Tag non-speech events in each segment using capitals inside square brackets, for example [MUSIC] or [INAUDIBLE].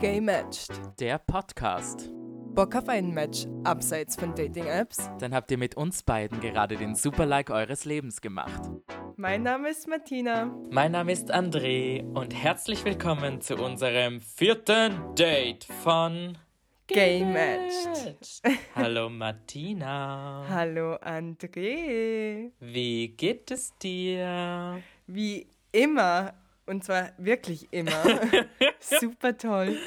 Gay Matched. Der Podcast. Bock auf ein Match abseits von Dating-Apps? Dann habt ihr mit uns beiden gerade den Super-Like eures Lebens gemacht. Mein Name ist Martina. Mein Name ist André und herzlich willkommen zu unserem vierten Date von Gay Matched. [LAUGHS] Hallo Martina. Hallo André. Wie geht es dir? Wie immer, und zwar wirklich immer, [LAUGHS] super toll.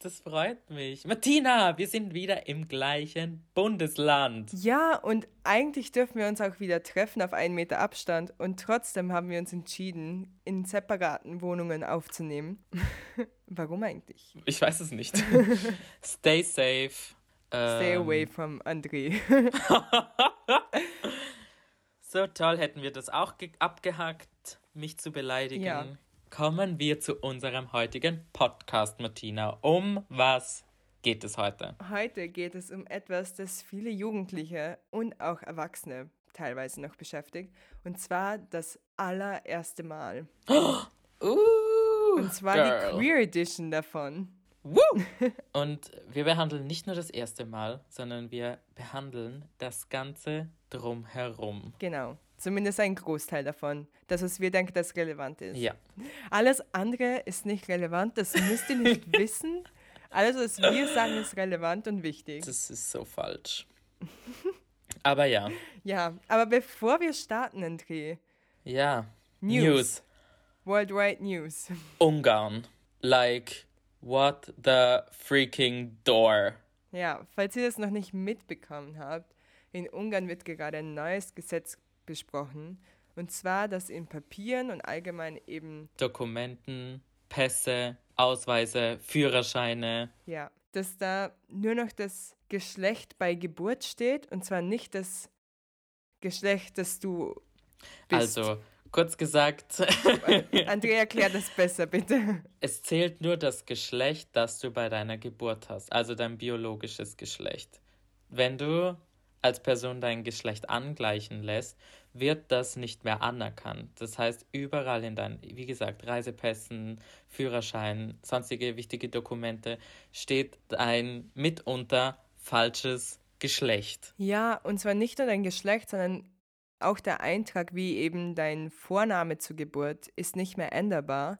Das freut mich. Martina, wir sind wieder im gleichen Bundesland. Ja, und eigentlich dürfen wir uns auch wieder treffen auf einen Meter Abstand. Und trotzdem haben wir uns entschieden, in separaten Wohnungen aufzunehmen. [LAUGHS] Warum eigentlich? Ich weiß es nicht. [LAUGHS] Stay safe. Stay Ähm, away from André. So toll hätten wir das auch ge- abgehackt, mich zu beleidigen. Ja. Kommen wir zu unserem heutigen Podcast, Martina. Um was geht es heute? Heute geht es um etwas, das viele Jugendliche und auch Erwachsene teilweise noch beschäftigt. Und zwar das allererste Mal. [GASPS] Uh, Und zwar girl. die Queer Edition davon. Woo! [LAUGHS] Und wir behandeln nicht nur das erste Mal, sondern wir behandeln das Ganze drumherum. Genau. Zumindest ein Großteil davon. Das, was wir denken, das relevant ist. Ja. Alles andere ist nicht relevant, das müsst ihr nicht [LAUGHS] wissen. Alles, was wir sagen, ist relevant und wichtig. Das ist so falsch. Aber ja. [LAUGHS] Ja, aber bevor wir starten, André, Ja. News. News. Worldwide News. [LAUGHS] Ungarn. Like, what the freaking door? Ja, falls ihr das noch nicht mitbekommen habt, in Ungarn wird gerade ein neues Gesetz besprochen. Und zwar, dass in Papieren und allgemein eben, Dokumenten, Pässe, Ausweise, Führerscheine. ja, dass da nur noch das Geschlecht bei Geburt steht. Und zwar nicht das Geschlecht, das du bist. Also, kurz gesagt, [LAUGHS] Andrea, erklär das besser, bitte. es zählt nur das Geschlecht, das du bei deiner Geburt hast, also dein biologisches Geschlecht. Wenn du als Person dein Geschlecht angleichen lässt, wird das nicht mehr anerkannt. Das heißt, überall in deinen, wie gesagt, Reisepässen, Führerschein, sonstige wichtige Dokumente steht ein mitunter falsches Geschlecht. Ja, und zwar nicht nur dein Geschlecht, sondern auch der Eintrag, wie eben dein Vorname zur Geburt, ist nicht mehr änderbar.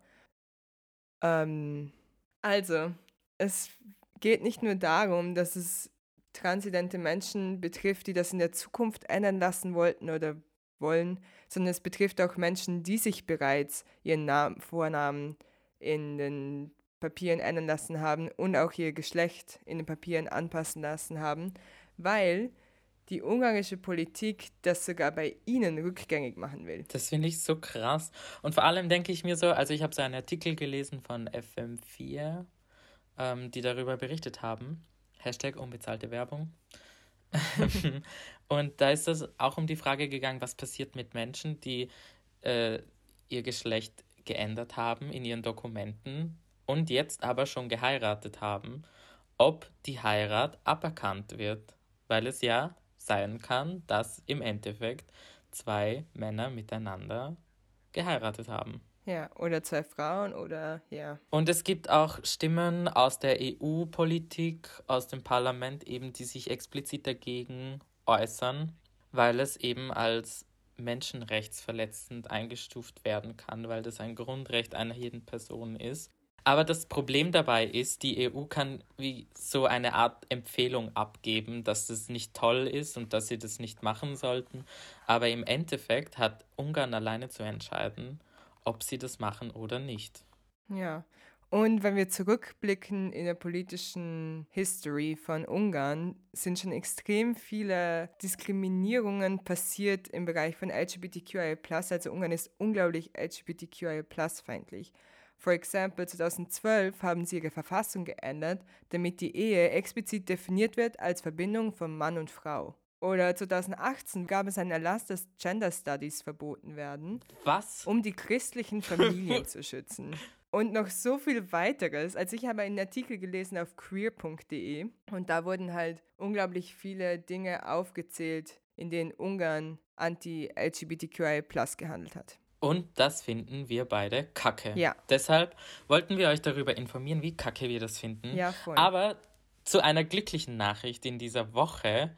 Ähm, also, es geht nicht nur darum, dass es transidente Menschen betrifft, die das in der Zukunft ändern lassen wollten oder wollen, sondern es betrifft auch Menschen, die sich bereits ihren Namen, Vornamen in den Papieren ändern lassen haben und auch ihr Geschlecht in den Papieren anpassen lassen haben, weil die ungarische Politik das sogar bei ihnen rückgängig machen will. Das finde ich so krass. Und vor allem denke ich mir so, also ich habe so einen Artikel gelesen von FM4, ähm, die darüber berichtet haben. Hashtag unbezahlte Werbung. [LAUGHS] und da ist es auch um die Frage gegangen, was passiert mit Menschen, die äh, ihr Geschlecht geändert haben in ihren Dokumenten und jetzt aber schon geheiratet haben, ob die Heirat aberkannt wird, weil es ja sein kann, dass im Endeffekt zwei Männer miteinander geheiratet haben. Ja, oder zwei Frauen oder ja. Und es gibt auch Stimmen aus der EU-Politik, aus dem Parlament eben, die sich explizit dagegen äußern, weil es eben als menschenrechtsverletzend eingestuft werden kann, weil das ein Grundrecht einer jeden Person ist. Aber das Problem dabei ist, die EU kann wie so eine Art Empfehlung abgeben, dass das nicht toll ist und dass sie das nicht machen sollten. Aber im Endeffekt hat Ungarn alleine zu entscheiden, ob sie das machen oder nicht. Ja. Und wenn wir zurückblicken in der politischen History von Ungarn, sind schon extrem viele Diskriminierungen passiert im Bereich von LGBTQIA+. Also Ungarn ist unglaublich LGBTQIA+-feindlich. For example, 2012 haben sie ihre Verfassung geändert, damit die Ehe explizit definiert wird als Verbindung von Mann und Frau. Oder 2018 gab es einen Erlass, dass Gender Studies verboten werden, Was? um die christlichen Familien [LAUGHS] zu schützen. Und noch so viel weiteres. Also ich habe einen Artikel gelesen auf queer.de und da wurden halt unglaublich viele Dinge aufgezählt, in denen Ungarn anti-LGBTQI+ gehandelt hat. Und das finden wir beide kacke. Ja. Deshalb wollten wir euch darüber informieren, wie kacke wir das finden. Ja, voll. Aber zu einer glücklichen Nachricht in dieser Woche.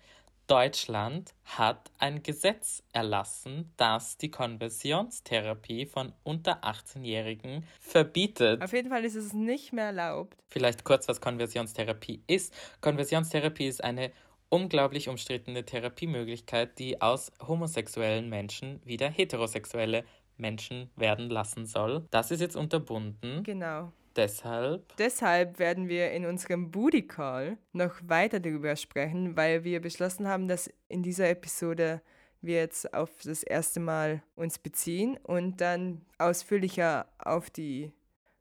Deutschland hat ein Gesetz erlassen, das die Konversionstherapie von unter 18-Jährigen verbietet. Auf jeden Fall ist es nicht mehr erlaubt. Vielleicht kurz, was Konversionstherapie ist. Konversionstherapie ist eine unglaublich umstrittene Therapiemöglichkeit, die aus homosexuellen Menschen wieder heterosexuelle Menschen werden lassen soll. Das ist jetzt unterbunden. Genau. Deshalb. Deshalb werden wir in unserem Booty Call noch weiter darüber sprechen, weil wir beschlossen haben, dass in dieser Episode wir jetzt auf das erste Mal uns beziehen und dann ausführlicher auf die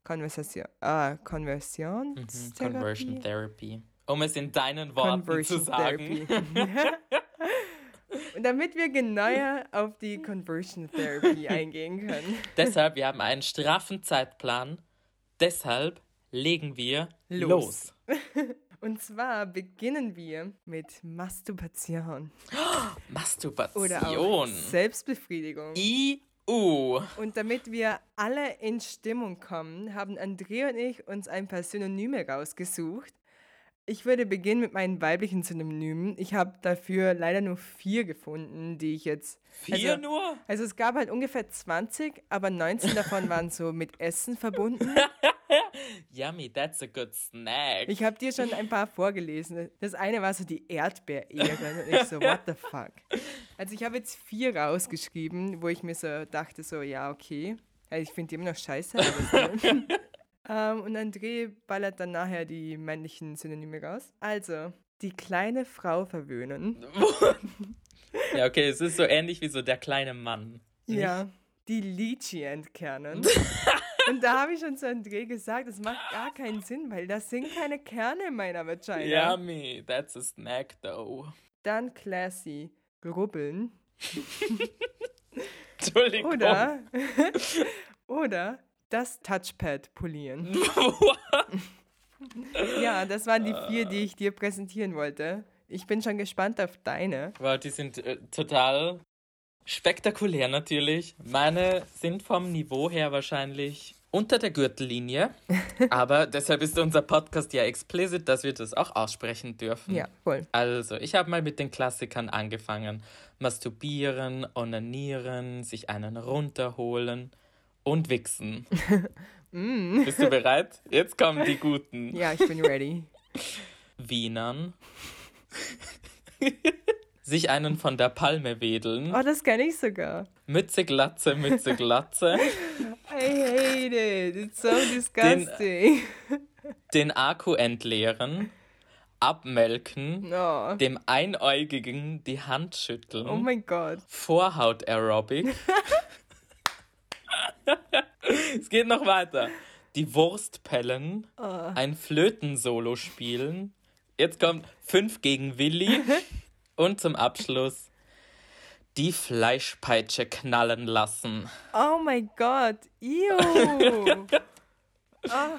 Konversation, ah, Konversion, Mhm, Conversion Therapy. Um es in deinen Worten zu sagen. [LAUGHS] Und damit wir genauer auf die Conversion Therapy [LAUGHS] eingehen können. Deshalb, wir haben einen straffen Zeitplan. Deshalb legen wir los. [LAUGHS] Und zwar beginnen wir mit Masturbation. [GASPS] Masturbation. Oder auch Selbstbefriedigung. IU. Und damit wir alle in Stimmung kommen, haben Andrea und ich uns ein paar Synonyme rausgesucht. Ich würde beginnen mit meinen weiblichen Synonymen. Ich habe dafür leider nur vier gefunden, die ich jetzt. Vier also, nur? Also es gab halt ungefähr 20, aber 19 davon waren so mit Essen verbunden. [LAUGHS] Yummy, that's a good snack. Ich habe dir schon ein paar vorgelesen. Das eine war so die Erdbeerehren und ich so, [LAUGHS] what the fuck? Also ich habe jetzt vier rausgeschrieben, wo ich mir so dachte, so, ja, okay. Also ich finde die immer noch scheiße. Aber [LAUGHS] ähm, und André ballert dann nachher die männlichen Synonyme raus. Also, die kleine Frau verwöhnen. [LAUGHS] ja, okay, es ist so ähnlich wie so der kleine Mann. Nicht? Ja, die Lychee entkernen. [LAUGHS] Und da habe ich schon zu André gesagt, das macht gar keinen Sinn, weil das sind keine Kerne in meiner Vagina. Yummy, that's a snack though. Dann classy, grubbeln. [LAUGHS] Entschuldigung. Oder, oder das Touchpad polieren. [LAUGHS] [LAUGHS] ja, das waren die vier, die ich dir präsentieren wollte. Ich bin schon gespannt auf deine. Wow, die sind äh, total spektakulär natürlich. Meine sind vom Niveau her wahrscheinlich unter der Gürtellinie. [LAUGHS] aber deshalb ist unser Podcast ja explicit, dass wir das auch aussprechen dürfen. Ja, voll. Also, ich habe mal mit den Klassikern angefangen. Masturbieren, onanieren, sich einen runterholen und wichsen. [LAUGHS] mm. Bist du bereit? Jetzt kommen die guten. Ja, ich bin ready. Wienern. Sich einen von der Palme wedeln. Oh, das kenne ich sogar. Mütze, Glatze, Mütze, Glatze. I hate it. It's so disgusting. Den, den Akku entleeren. Abmelken. Oh. Dem Einäugigen die Hand schütteln. Oh mein Gott. Vorhaut-Aerobic. [LAUGHS] es geht noch weiter. Die Wurst pellen. Oh. Ein Flötensolo spielen. Jetzt kommt fünf gegen Willi. [LAUGHS] Und zum Abschluss die Fleischpeitsche knallen lassen. Oh mein Gott. Ew. Oh. [LAUGHS]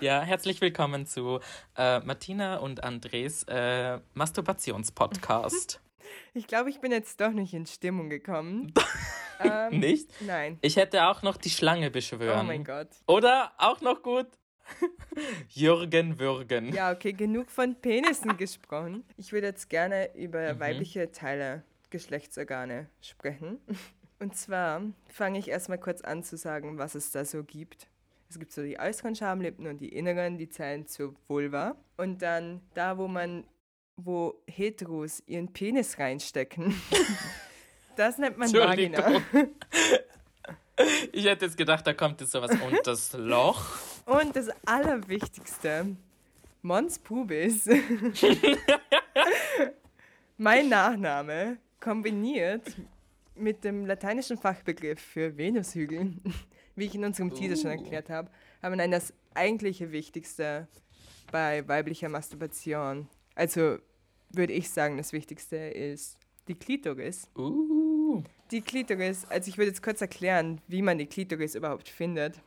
Ja, herzlich willkommen zu äh, Martina und Andres äh, Masturbationspodcast. [LAUGHS] Ich glaube, ich bin jetzt doch nicht in Stimmung gekommen. [LAUGHS] ähm, nicht? Nein. Ich hätte auch noch die Schlange beschwören. Oh mein Gott. Oder auch noch gut. [LAUGHS] Jürgen Würgen. Ja, okay, genug von Penissen gesprochen. Ich würde jetzt gerne über mhm. weibliche Teile, Geschlechtsorgane sprechen. [LAUGHS] Und zwar fange ich erstmal kurz an zu sagen, was es da so gibt. Es gibt so die äußeren Schamlippen und die inneren, die zählen zur Vulva. Und dann da, wo man, wo Heteros ihren Penis reinstecken, [LAUGHS] das nennt man Vagina. [LAUGHS] Ich hätte jetzt gedacht, da kommt jetzt sowas unter das Loch. Und das Allerwichtigste, Mons Pubis. [LAUGHS] mein Nachname kombiniert mit dem lateinischen Fachbegriff für Venushügel, wie ich in unserem Teaser schon Uh. erklärt habe, haben wir das eigentliche Wichtigste bei weiblicher Masturbation. Also würde ich sagen, das Wichtigste ist die Klitoris. Uh. Die Klitoris, also ich würde jetzt kurz erklären, wie man die Klitoris überhaupt findet.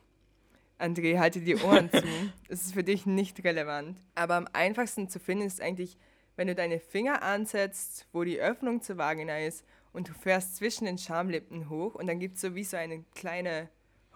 André, halte die Ohren zu. [LAUGHS] Das ist für dich nicht relevant. Aber am einfachsten zu finden ist eigentlich, wenn du deine Finger ansetzt, wo die Öffnung zur Vagina ist und du fährst zwischen den Schamlippen hoch und dann gibt es so wie so eine kleine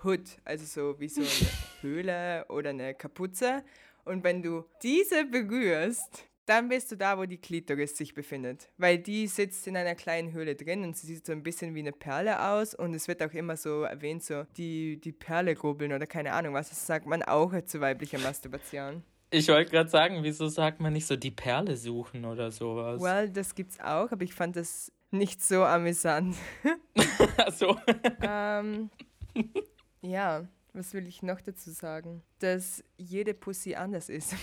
Hood, also so wie so eine [LAUGHS] Höhle oder eine Kapuze. Und wenn du diese berührst, dann bist du da, wo die Klitoris sich befindet. Weil die sitzt in einer kleinen Höhle drin und sie sieht so ein bisschen wie eine Perle aus. Und es wird auch immer so erwähnt, so die, die Perle rubbeln oder keine Ahnung was. Das sagt man auch zu weiblicher Masturbation. Ich wollte gerade sagen, wieso sagt man nicht so die Perle suchen oder sowas? Well, das gibt's auch, aber ich fand das nicht so amüsant. [LAUGHS] Ach so. ähm, ja, was will ich noch dazu sagen? Dass jede Pussy anders ist.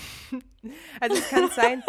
[LAUGHS] also es kann sein,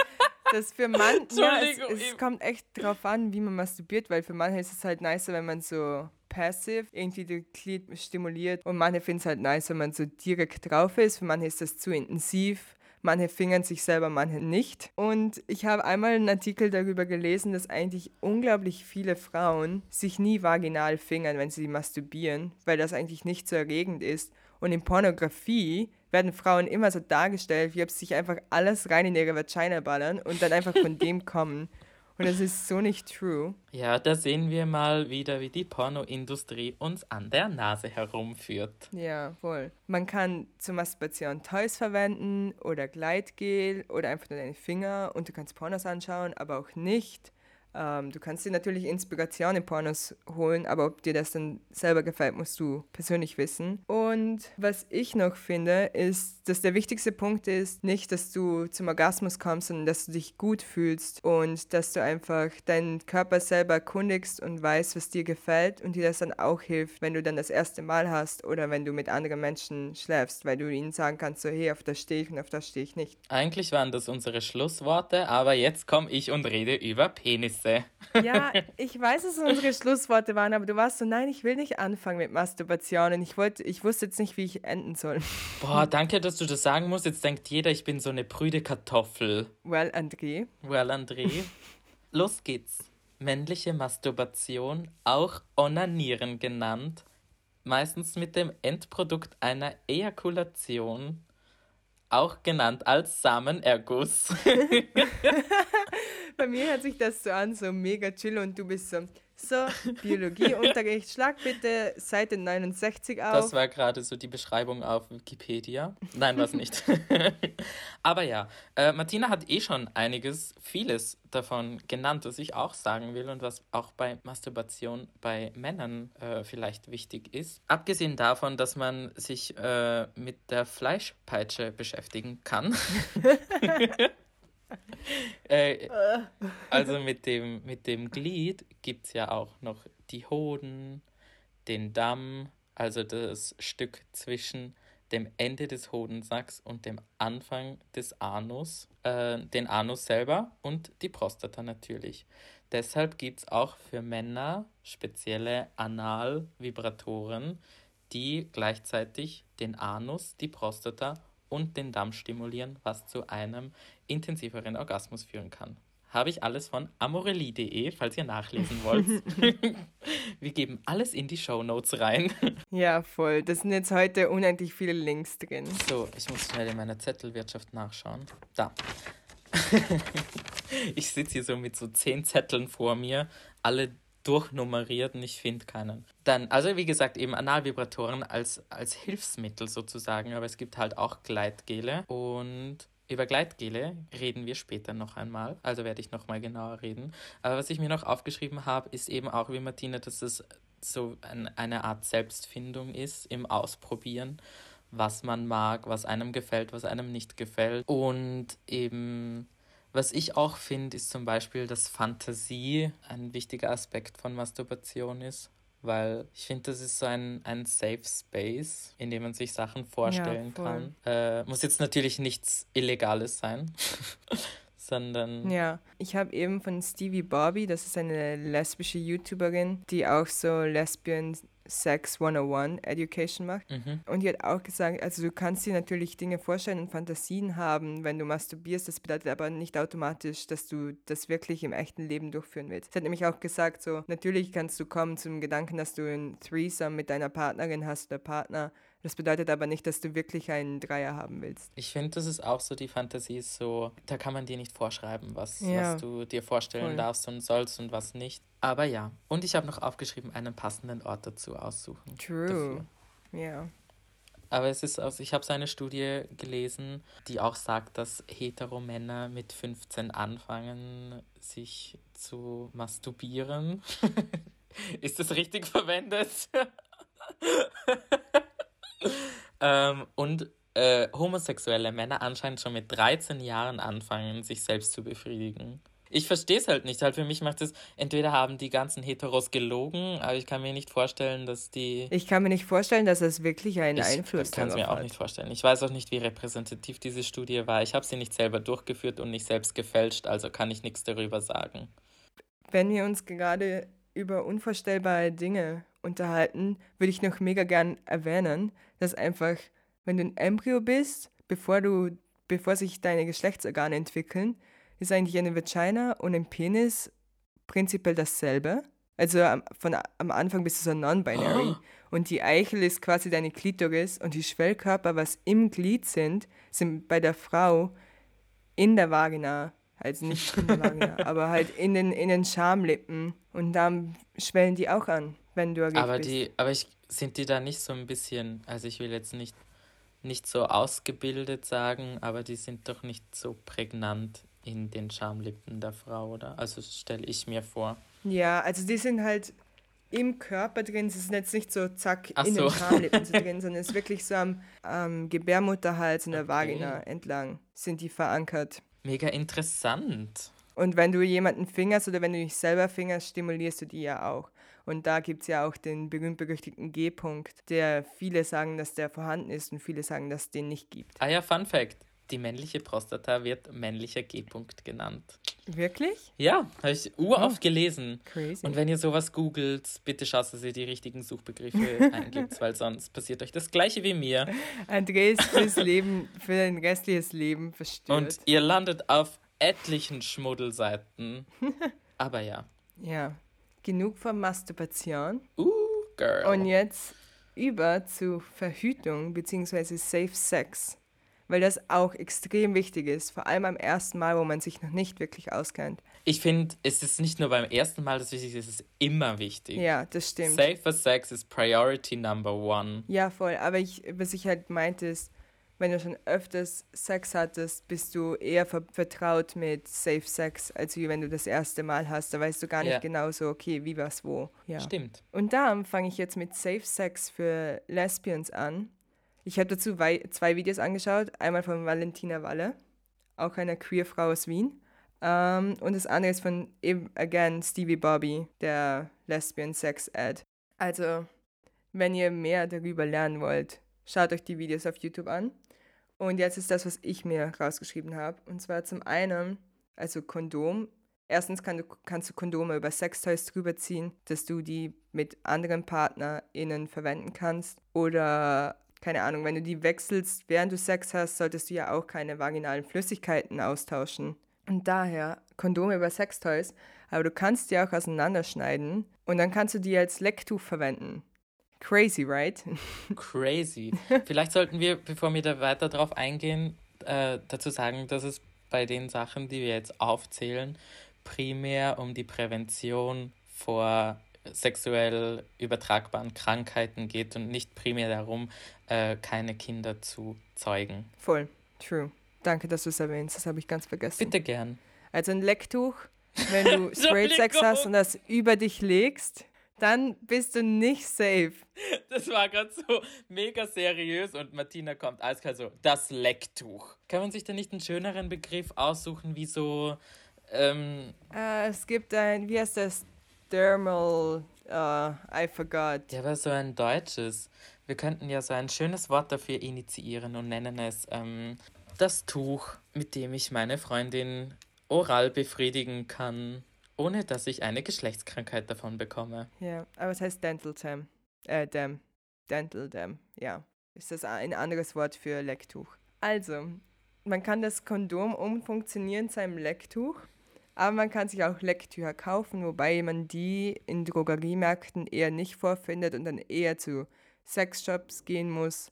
dass für [LAUGHS] manche, ja, es, es kommt echt drauf an, wie man masturbiert, weil für manche ist es halt nicer, wenn man so passiv irgendwie die Glied stimuliert und manche finden es halt nice, wenn man so direkt drauf ist. Für manche ist das zu intensiv Manche fingern sich selber, manche nicht. Und ich habe einmal einen Artikel darüber gelesen, dass eigentlich unglaublich viele Frauen sich nie vaginal fingern, wenn sie masturbieren, weil das eigentlich nicht so erregend ist. Und in Pornografie werden Frauen immer so dargestellt, wie ob sie sich einfach alles rein in ihre Vagina ballern und dann einfach von dem [LAUGHS] kommen. Und das ist so nicht true. Ja, da sehen wir mal wieder, wie die Pornoindustrie uns an der Nase herumführt. Ja, voll. Man kann zur Masturbation Toys verwenden oder Gleitgel oder einfach nur deine Finger und du kannst Pornos anschauen, aber auch nicht. Ähm, du kannst dir natürlich Inspiration in Pornos holen, aber ob dir das dann selber gefällt, musst du persönlich wissen. Und was ich noch finde, ist, dass der wichtigste Punkt ist, nicht, dass du zum Orgasmus kommst, sondern dass du dich gut fühlst und dass du einfach deinen Körper selber erkundigst und weißt, was dir gefällt und dir das dann auch hilft, wenn du dann das erste Mal hast oder wenn du mit anderen Menschen schläfst, weil du ihnen sagen kannst, so hey, auf das stehe ich und auf das stehe ich nicht. Eigentlich waren das unsere Schlussworte, aber jetzt komme ich und rede über Penisse. Scheiße. Ja, ich weiß, dass es unsere Schlussworte waren, aber du warst so, nein, ich will nicht anfangen mit Masturbation und ich, wollte, ich wusste jetzt nicht, wie ich enden soll. Boah, danke, dass du das sagen musst. Jetzt denkt jeder, ich bin so eine prüde Kartoffel. Well, André. Well, André. Los geht's. Männliche Masturbation, auch Onanieren genannt, meistens mit dem Endprodukt einer Ejakulation, auch genannt als Samenerguss. [LAUGHS] Bei mir hört sich das so an, so mega chill und du bist so, so, [LAUGHS] Biologieunterricht, schlag bitte Seite 69 auf. Das war gerade so die Beschreibung auf Wikipedia. Nein, was nicht. [LAUGHS] Aber ja, äh, Martina hat eh schon einiges, vieles davon genannt, was ich auch sagen will und was auch bei Masturbation bei Männern äh, vielleicht wichtig ist. Abgesehen davon, dass man sich äh, mit der Fleischpeitsche beschäftigen kann. [LAUGHS] [LAUGHS] äh, also mit dem, mit dem Glied gibt es ja auch noch die Hoden, den Damm, also das Stück zwischen dem Ende des Hodensacks und dem Anfang des Anus, äh, den Anus selber und die Prostata natürlich. Deshalb gibt es auch für Männer spezielle Analvibratoren, die gleichzeitig den Anus, die Prostata und den Damm stimulieren, was zu einem intensiveren Orgasmus führen kann. Habe ich alles von amorelie.de, falls ihr nachlesen wollt. [LAUGHS] Wir geben alles in die Show Notes rein. Ja, voll. Das sind jetzt heute unendlich viele Links drin. So, ich muss schnell in meiner Zettelwirtschaft nachschauen. Da. [LAUGHS] ich sitze hier so mit so zehn Zetteln vor mir, alle durchnummeriert und ich finde keinen. Dann, also wie gesagt, eben Analvibratoren als, als Hilfsmittel sozusagen, aber es gibt halt auch Gleitgele und über Gleitgele reden wir später noch einmal, also werde ich noch mal genauer reden. Aber was ich mir noch aufgeschrieben habe, ist eben auch wie Martina, dass es so ein, eine Art Selbstfindung ist im Ausprobieren, was man mag, was einem gefällt, was einem nicht gefällt und eben was ich auch finde, ist zum Beispiel, dass Fantasie ein wichtiger Aspekt von Masturbation ist. Weil ich finde, das ist so ein, ein Safe Space, in dem man sich Sachen vorstellen ja, kann. Äh, muss jetzt natürlich nichts Illegales sein. [LAUGHS] sondern. Ja, ich habe eben von Stevie Bobby, das ist eine lesbische YouTuberin, die auch so Lesbian Sex 101 Education macht. Mhm. Und die hat auch gesagt, also du kannst dir natürlich Dinge vorstellen und Fantasien haben, wenn du masturbierst. Das bedeutet aber nicht automatisch, dass du das wirklich im echten Leben durchführen willst. Sie hat nämlich auch gesagt, so natürlich kannst du kommen zum Gedanken, dass du ein Threesome mit deiner Partnerin hast oder Partner. Das bedeutet aber nicht, dass du wirklich einen Dreier haben willst. Ich finde, das ist auch so, die Fantasie ist so, da kann man dir nicht vorschreiben, was, ja. was du dir vorstellen Voll. darfst und sollst und was nicht. Aber ja, und ich habe noch aufgeschrieben, einen passenden Ort dazu aussuchen. True. Ja. Aber es ist aus, ich habe so eine Studie gelesen, die auch sagt, dass Heteromänner mit 15 anfangen, sich zu masturbieren. [LAUGHS] ist das richtig verwendet? [LAUGHS] ähm, und äh, homosexuelle Männer anscheinend schon mit 13 Jahren anfangen, sich selbst zu befriedigen. Ich verstehe es halt nicht. Halt für mich macht es, entweder haben die ganzen Heteros gelogen, aber ich kann mir nicht vorstellen, dass die. Ich kann mir nicht vorstellen, dass es wirklich einen ich Einfluss kann es mir auch hat. nicht vorstellen. Ich weiß auch nicht, wie repräsentativ diese Studie war. Ich habe sie nicht selber durchgeführt und nicht selbst gefälscht, also kann ich nichts darüber sagen. Wenn wir uns gerade über unvorstellbare Dinge unterhalten, würde ich noch mega gern erwähnen, dass einfach, wenn du ein Embryo bist, bevor du, bevor sich deine Geschlechtsorgane entwickeln, ist eigentlich eine Vagina und ein Penis prinzipiell dasselbe. Also am, von, am Anfang bist du so non-binary. Und die Eichel ist quasi deine Klitoris und die Schwellkörper, was im Glied sind, sind bei der Frau in der Vagina. Also nicht [LAUGHS] in der Vagina, aber halt in den, in den Schamlippen. Und dann schwellen die auch an, wenn du erregt Aber bist. die, aber ich, sind die da nicht so ein bisschen, also ich will jetzt nicht, nicht so ausgebildet sagen, aber die sind doch nicht so prägnant in den Schamlippen der Frau, oder? Also stelle ich mir vor. Ja, also die sind halt im Körper drin. Sie sind jetzt nicht so zack Ach in so. den Schamlippen so [LAUGHS] drin, sondern es ist wirklich so am, am Gebärmutterhals und der Okay. Vagina entlang sind die verankert. Mega interessant. Und wenn du jemanden fingerst oder wenn du dich selber fingerst, stimulierst du die ja auch. Und da gibt es ja auch den berühmt-berüchtigten G-Punkt, der viele sagen, dass der vorhanden ist und viele sagen, dass es den nicht gibt. Ah ja, Fun Fact. Die männliche Prostata wird männlicher G-Punkt genannt. Wirklich? Ja, habe ich uroft gelesen. Crazy. Und wenn ihr sowas googelt, bitte schaut, dass ihr die richtigen Suchbegriffe [LAUGHS] eingibt, weil sonst passiert euch das gleiche wie mir. André ist [LAUGHS] fürs Leben, für ein restliches Leben verstört. Und ihr landet auf etlichen Schmuddelseiten. [LAUGHS] Aber ja. ja, genug von Masturbation. Uh, girl. Und jetzt über zu Verhütung bzw. Safe Sex, weil das auch extrem wichtig ist, vor allem am ersten Mal, wo man sich noch nicht wirklich auskennt. Ich finde, es ist nicht nur beim ersten Mal das wichtig, es ist immer wichtig. Ja, das stimmt. Safer Sex ist Priority Number One. Ja, voll. Aber ich, was ich halt meinte, ist, wenn du schon öfters Sex hattest, bist du eher ver vertraut mit Safe Sex, als wie wenn du das erste Mal hast. Da weißt du gar nicht Ja. genau so, okay, wie was wo. Ja. Stimmt. Und da fange ich jetzt mit Safe Sex für Lesbians an. Ich habe dazu wei zwei Videos angeschaut. Einmal von Valentina Walle, auch einer Queer-Frau aus Wien. Ähm, und das andere ist von, eben, again, Stevie Bobby, der Lesbian Sex Ad. Also, wenn ihr mehr darüber lernen wollt, schaut euch die Videos auf YouTube an. Und jetzt ist das, was ich mir rausgeschrieben habe. Und zwar zum einen, also Kondom. Erstens kann du, kannst du Kondome über Sextoys drüber ziehen, dass du die mit anderen PartnerInnen verwenden kannst. Oder, keine Ahnung, wenn du die wechselst, während du Sex hast, solltest du ja auch keine vaginalen Flüssigkeiten austauschen. Und daher Kondome über Sextoys, aber du kannst die auch auseinanderschneiden und dann kannst du die als Lecktuch verwenden. Crazy, right? [LAUGHS] Crazy. [LAUGHS] Vielleicht sollten wir, bevor wir da weiter drauf eingehen, äh, dazu sagen, dass es bei den Sachen, die wir jetzt aufzählen, primär um die Prävention vor sexuell übertragbaren Krankheiten geht und nicht primär darum, äh, keine Kinder zu zeugen. Voll, true. Danke, dass du es erwähnst, das habe ich ganz vergessen. Bitte gern. Also ein Lecktuch, wenn [LAUGHS] du Straight Sex hast und das über dich legst, dann bist du nicht safe. Das war gerade so mega seriös und Martina kommt eiskalt so, das Lecktuch. Kann man sich da nicht einen schöneren Begriff aussuchen, wie so, ähm, Äh, es gibt ein, wie heißt das? Dermal, uh, I forgot. Ja, aber so ein deutsches. Wir könnten ja so ein schönes Wort dafür initiieren und nennen es ähm, das Tuch, mit dem ich meine Freundin oral befriedigen kann, ohne dass ich eine Geschlechtskrankheit davon bekomme. Ja, aber es heißt Dental Dam. Äh, Dam. Dental Dam, ja. Ist das ein anderes Wort für Lecktuch. Also, man kann das Kondom umfunktionieren zu einem Lecktuch, aber man kann sich auch Lecktücher kaufen, wobei man die in Drogeriemärkten eher nicht vorfindet und dann eher zu Sexshops gehen muss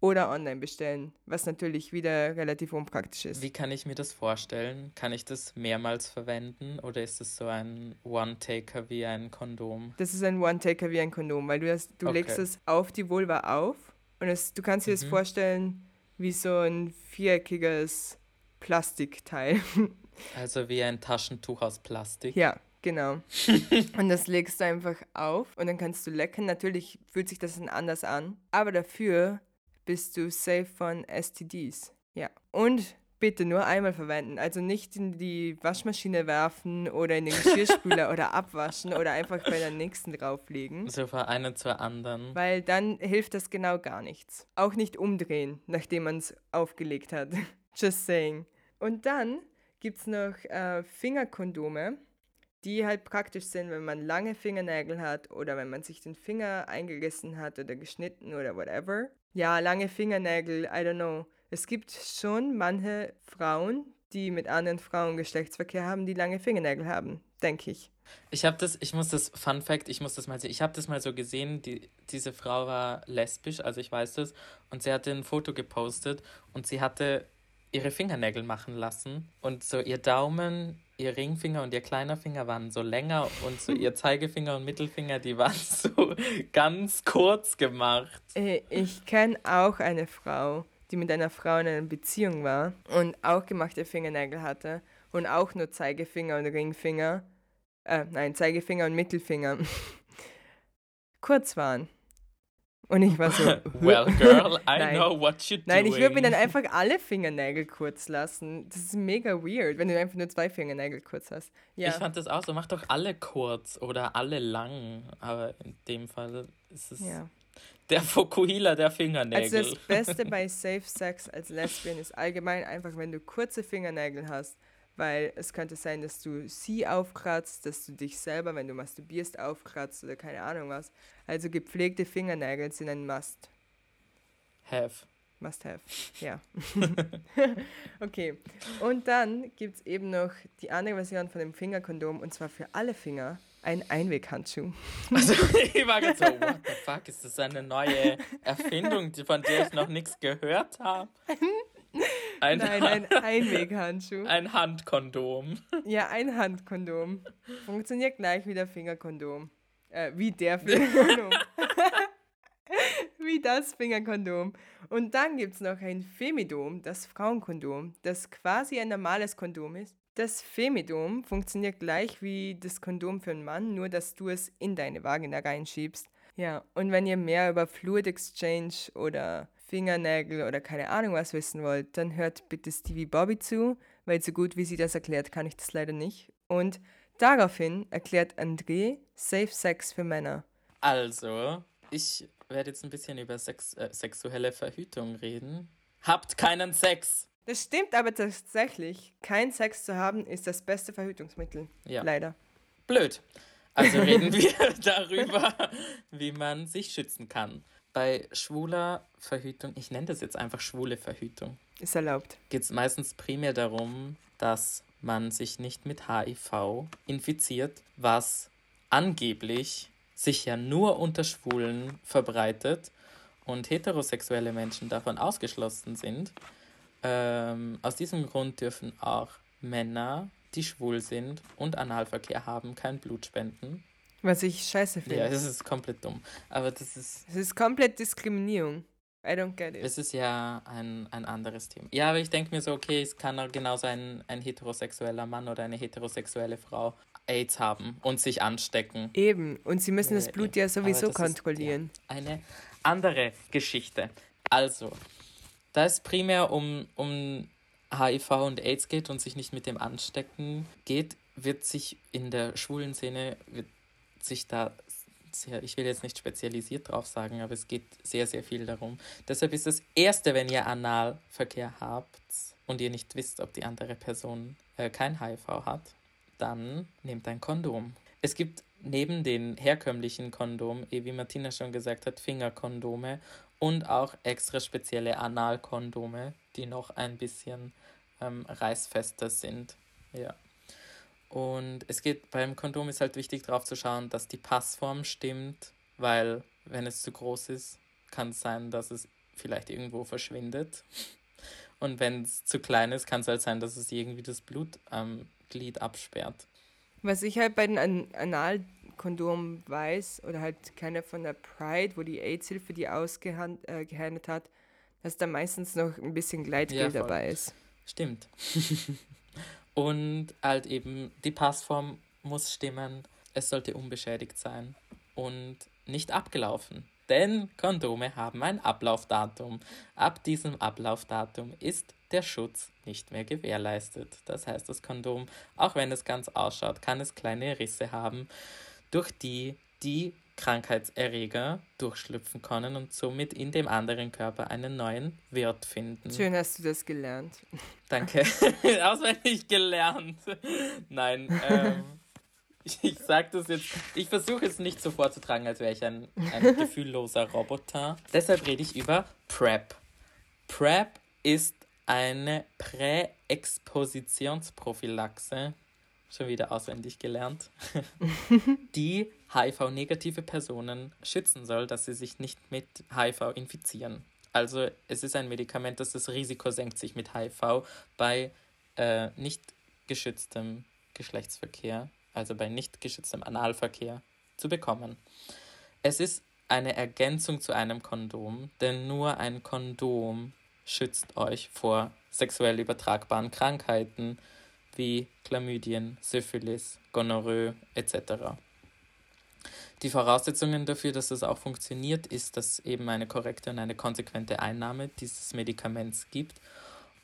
oder online bestellen, was natürlich wieder relativ unpraktisch ist. Wie kann ich mir das vorstellen? Kann ich das mehrmals verwenden oder ist es so ein One-Taker wie ein Kondom? Das ist ein One-Taker wie ein Kondom, weil du, hast, du Okay. legst es auf die Vulva auf und es, du kannst dir das Mhm. vorstellen wie so ein viereckiges Plastikteil. [LAUGHS] Also wie ein Taschentuch aus Plastik. Ja, genau. [LAUGHS] und das legst du einfach auf und dann kannst du lecken. Natürlich fühlt sich das dann anders an, aber dafür bist du safe von STDs. Ja. Und bitte nur einmal verwenden. Also nicht in die Waschmaschine werfen oder in den Geschirrspüler [LAUGHS] oder abwaschen oder einfach bei der nächsten drauflegen. So von einer zur anderen. Weil dann hilft das genau gar nichts. Auch nicht umdrehen, nachdem man es aufgelegt hat. [LAUGHS] Just saying. Und dann gibt es noch äh, Fingerkondome, die halt praktisch sind, wenn man lange Fingernägel hat oder wenn man sich den Finger eingerissen hat oder geschnitten oder whatever. Ja, lange Fingernägel, I don't know. Es gibt schon manche Frauen, die mit anderen Frauen Geschlechtsverkehr haben, die lange Fingernägel haben, denke ich. Ich habe das, ich muss das, Fun Fact, ich muss das mal sehen. Ich habe das mal so gesehen, die, diese Frau war lesbisch, also ich weiß das, und sie hatte ein Foto gepostet und sie hatte ihre Fingernägel machen lassen und so ihr Daumen, ihr Ringfinger und ihr kleiner Finger waren so länger und so [LAUGHS] ihr Zeigefinger und Mittelfinger, die waren [LAUGHS] so ganz kurz gemacht. Äh, Ich kenne auch eine Frau, die mit einer Frau in einer Beziehung war und auch gemachte Fingernägel hatte und auch nur Zeigefinger und Ringfinger, äh, nein, Zeigefinger und Mittelfinger [LAUGHS] kurz waren. Und ich war so, [LAUGHS] Well, girl, I [LAUGHS] Nein. know what you're nein, ich würde mir doing. dann einfach alle Fingernägel kurz lassen. Das ist mega weird, wenn du einfach nur zwei Fingernägel kurz hast. Ja. Ich fand das auch so, mach doch alle kurz oder alle lang, aber in dem Fall ist es ja. der Fokuhila der Fingernägel. Also das [LAUGHS] Beste bei Safe Sex als Lesbian ist allgemein einfach, wenn du kurze Fingernägel hast, weil es könnte sein, dass du sie aufkratzt, dass du dich selber, wenn du masturbierst, aufkratzt oder keine Ahnung was. Also gepflegte Fingernägel sind ein Must. Have. Must have. Ja. [LAUGHS] okay. Und dann gibt es eben noch die andere Version von dem Fingerkondom und zwar für alle Finger ein Einweghandschuh. [LAUGHS] Also ich war gerade so, what the fuck, ist das eine neue Erfindung, von der ich noch nichts gehört habe? [LAUGHS] Ein, Nein, ein [LAUGHS] Einweghandschuh. ein Handkondom. Ja, ein Handkondom. Funktioniert gleich wie der Fingerkondom. Äh, wie der [LAUGHS] Fingerkondom. [LAUGHS] wie das Fingerkondom. Und dann gibt es noch ein Femidom, das Frauenkondom, das quasi ein normales Kondom ist. Das Femidom funktioniert gleich wie das Kondom für einen Mann, nur dass du es in deine Vagina reinschiebst. Ja, und wenn ihr mehr über Fluid Exchange oder Fingernägel oder keine Ahnung was wissen wollt, dann hört bitte Stevie Bobby zu, weil so gut wie sie das erklärt, kann ich das leider nicht. Und daraufhin erklärt André Safe Sex für Männer. Also, ich werde jetzt ein bisschen über Sex, äh, sexuelle Verhütung reden. Habt keinen Sex. Das stimmt aber tatsächlich. Kein Sex zu haben ist das beste Verhütungsmittel. Ja. Leider. Blöd. Also reden [LAUGHS] wir darüber, wie man sich schützen kann. Bei schwuler Verhütung, ich nenne das jetzt einfach schwule Verhütung, Ist erlaubt. geht es meistens primär darum, dass man sich nicht mit HIV infiziert, was angeblich sich ja nur unter Schwulen verbreitet und heterosexuelle Menschen davon ausgeschlossen sind. Ähm, aus diesem Grund dürfen auch Männer, die schwul sind und Analverkehr haben, kein Blut spenden. Was ich scheiße Ja, finde. das ist komplett dumm. Aber das ist, Es ist komplett Diskriminierung. I don't get it. es ist ja ein, ein anderes Thema. Ja, aber ich denke mir so, okay, es kann auch genauso ein, ein heterosexueller Mann oder eine heterosexuelle Frau AIDS haben und sich anstecken. Eben. Und sie müssen das Ja, Blut ja sowieso das ist, kontrollieren. Eine andere Geschichte. Also, da es primär um, um HIV und AIDS geht und sich nicht mit dem Anstecken geht, wird sich in der schwulen Szene, wird sich da sehr, ich will jetzt nicht spezialisiert drauf sagen, aber es geht sehr, sehr viel darum. Deshalb ist das Erste, wenn ihr Analverkehr habt und ihr nicht wisst, ob die andere Person äh, kein HIV hat, dann nehmt ein Kondom. Es gibt neben den herkömmlichen Kondom, eh wie Martina schon gesagt hat, Fingerkondome und auch extra spezielle Analkondome, die noch ein bisschen ähm, reißfester sind. Ja. Und es geht beim Kondom ist halt wichtig darauf zu schauen, dass die Passform stimmt, weil wenn es zu groß ist, kann es sein, dass es vielleicht irgendwo verschwindet. Und wenn es zu klein ist, kann es halt sein, dass es irgendwie das Blut am Glied absperrt. Was ich halt bei den An Analkondomen weiß, oder halt keiner von der Pride, wo die AIDS-Hilfe die ausgehandelt äh, hat, dass da meistens noch ein bisschen Gleitgel ja, dabei ist. Stimmt. [LAUGHS] und halt eben die Passform muss stimmen. Es sollte unbeschädigt sein und nicht abgelaufen. Denn Kondome haben ein Ablaufdatum. Ab diesem Ablaufdatum ist der Schutz nicht mehr gewährleistet. Das heißt, das Kondom, auch wenn es ganz ausschaut, kann es kleine Risse haben, durch die die Krankheitserreger durchschlüpfen können und somit in dem anderen Körper einen neuen Wirt finden. Schön hast du das gelernt. [LAUGHS] Danke. [LAUGHS] Auswendig gelernt. Nein, ähm, ich, sage das jetzt, ich versuche es nicht so vorzutragen, als wäre ich ein, ein [LAUGHS] gefühlloser Roboter. Deshalb rede ich über PrEP. PrEP ist eine Präexpositionsprophylaxe, schon wieder auswendig gelernt, [LAUGHS] die HIV-negative Personen schützen soll, dass sie sich nicht mit HIV infizieren. Also es ist ein Medikament, das das Risiko senkt, sich mit HIV bei äh, nicht geschütztem Geschlechtsverkehr also bei nicht geschütztem Analverkehr, zu bekommen. Es ist eine Ergänzung zu einem Kondom, denn nur ein Kondom schützt euch vor sexuell übertragbaren Krankheiten wie Chlamydien, Syphilis, Gonorrhoe etc. Die Voraussetzungen dafür, dass es auch funktioniert, ist, dass eben eine korrekte und eine konsequente Einnahme dieses Medikaments gibt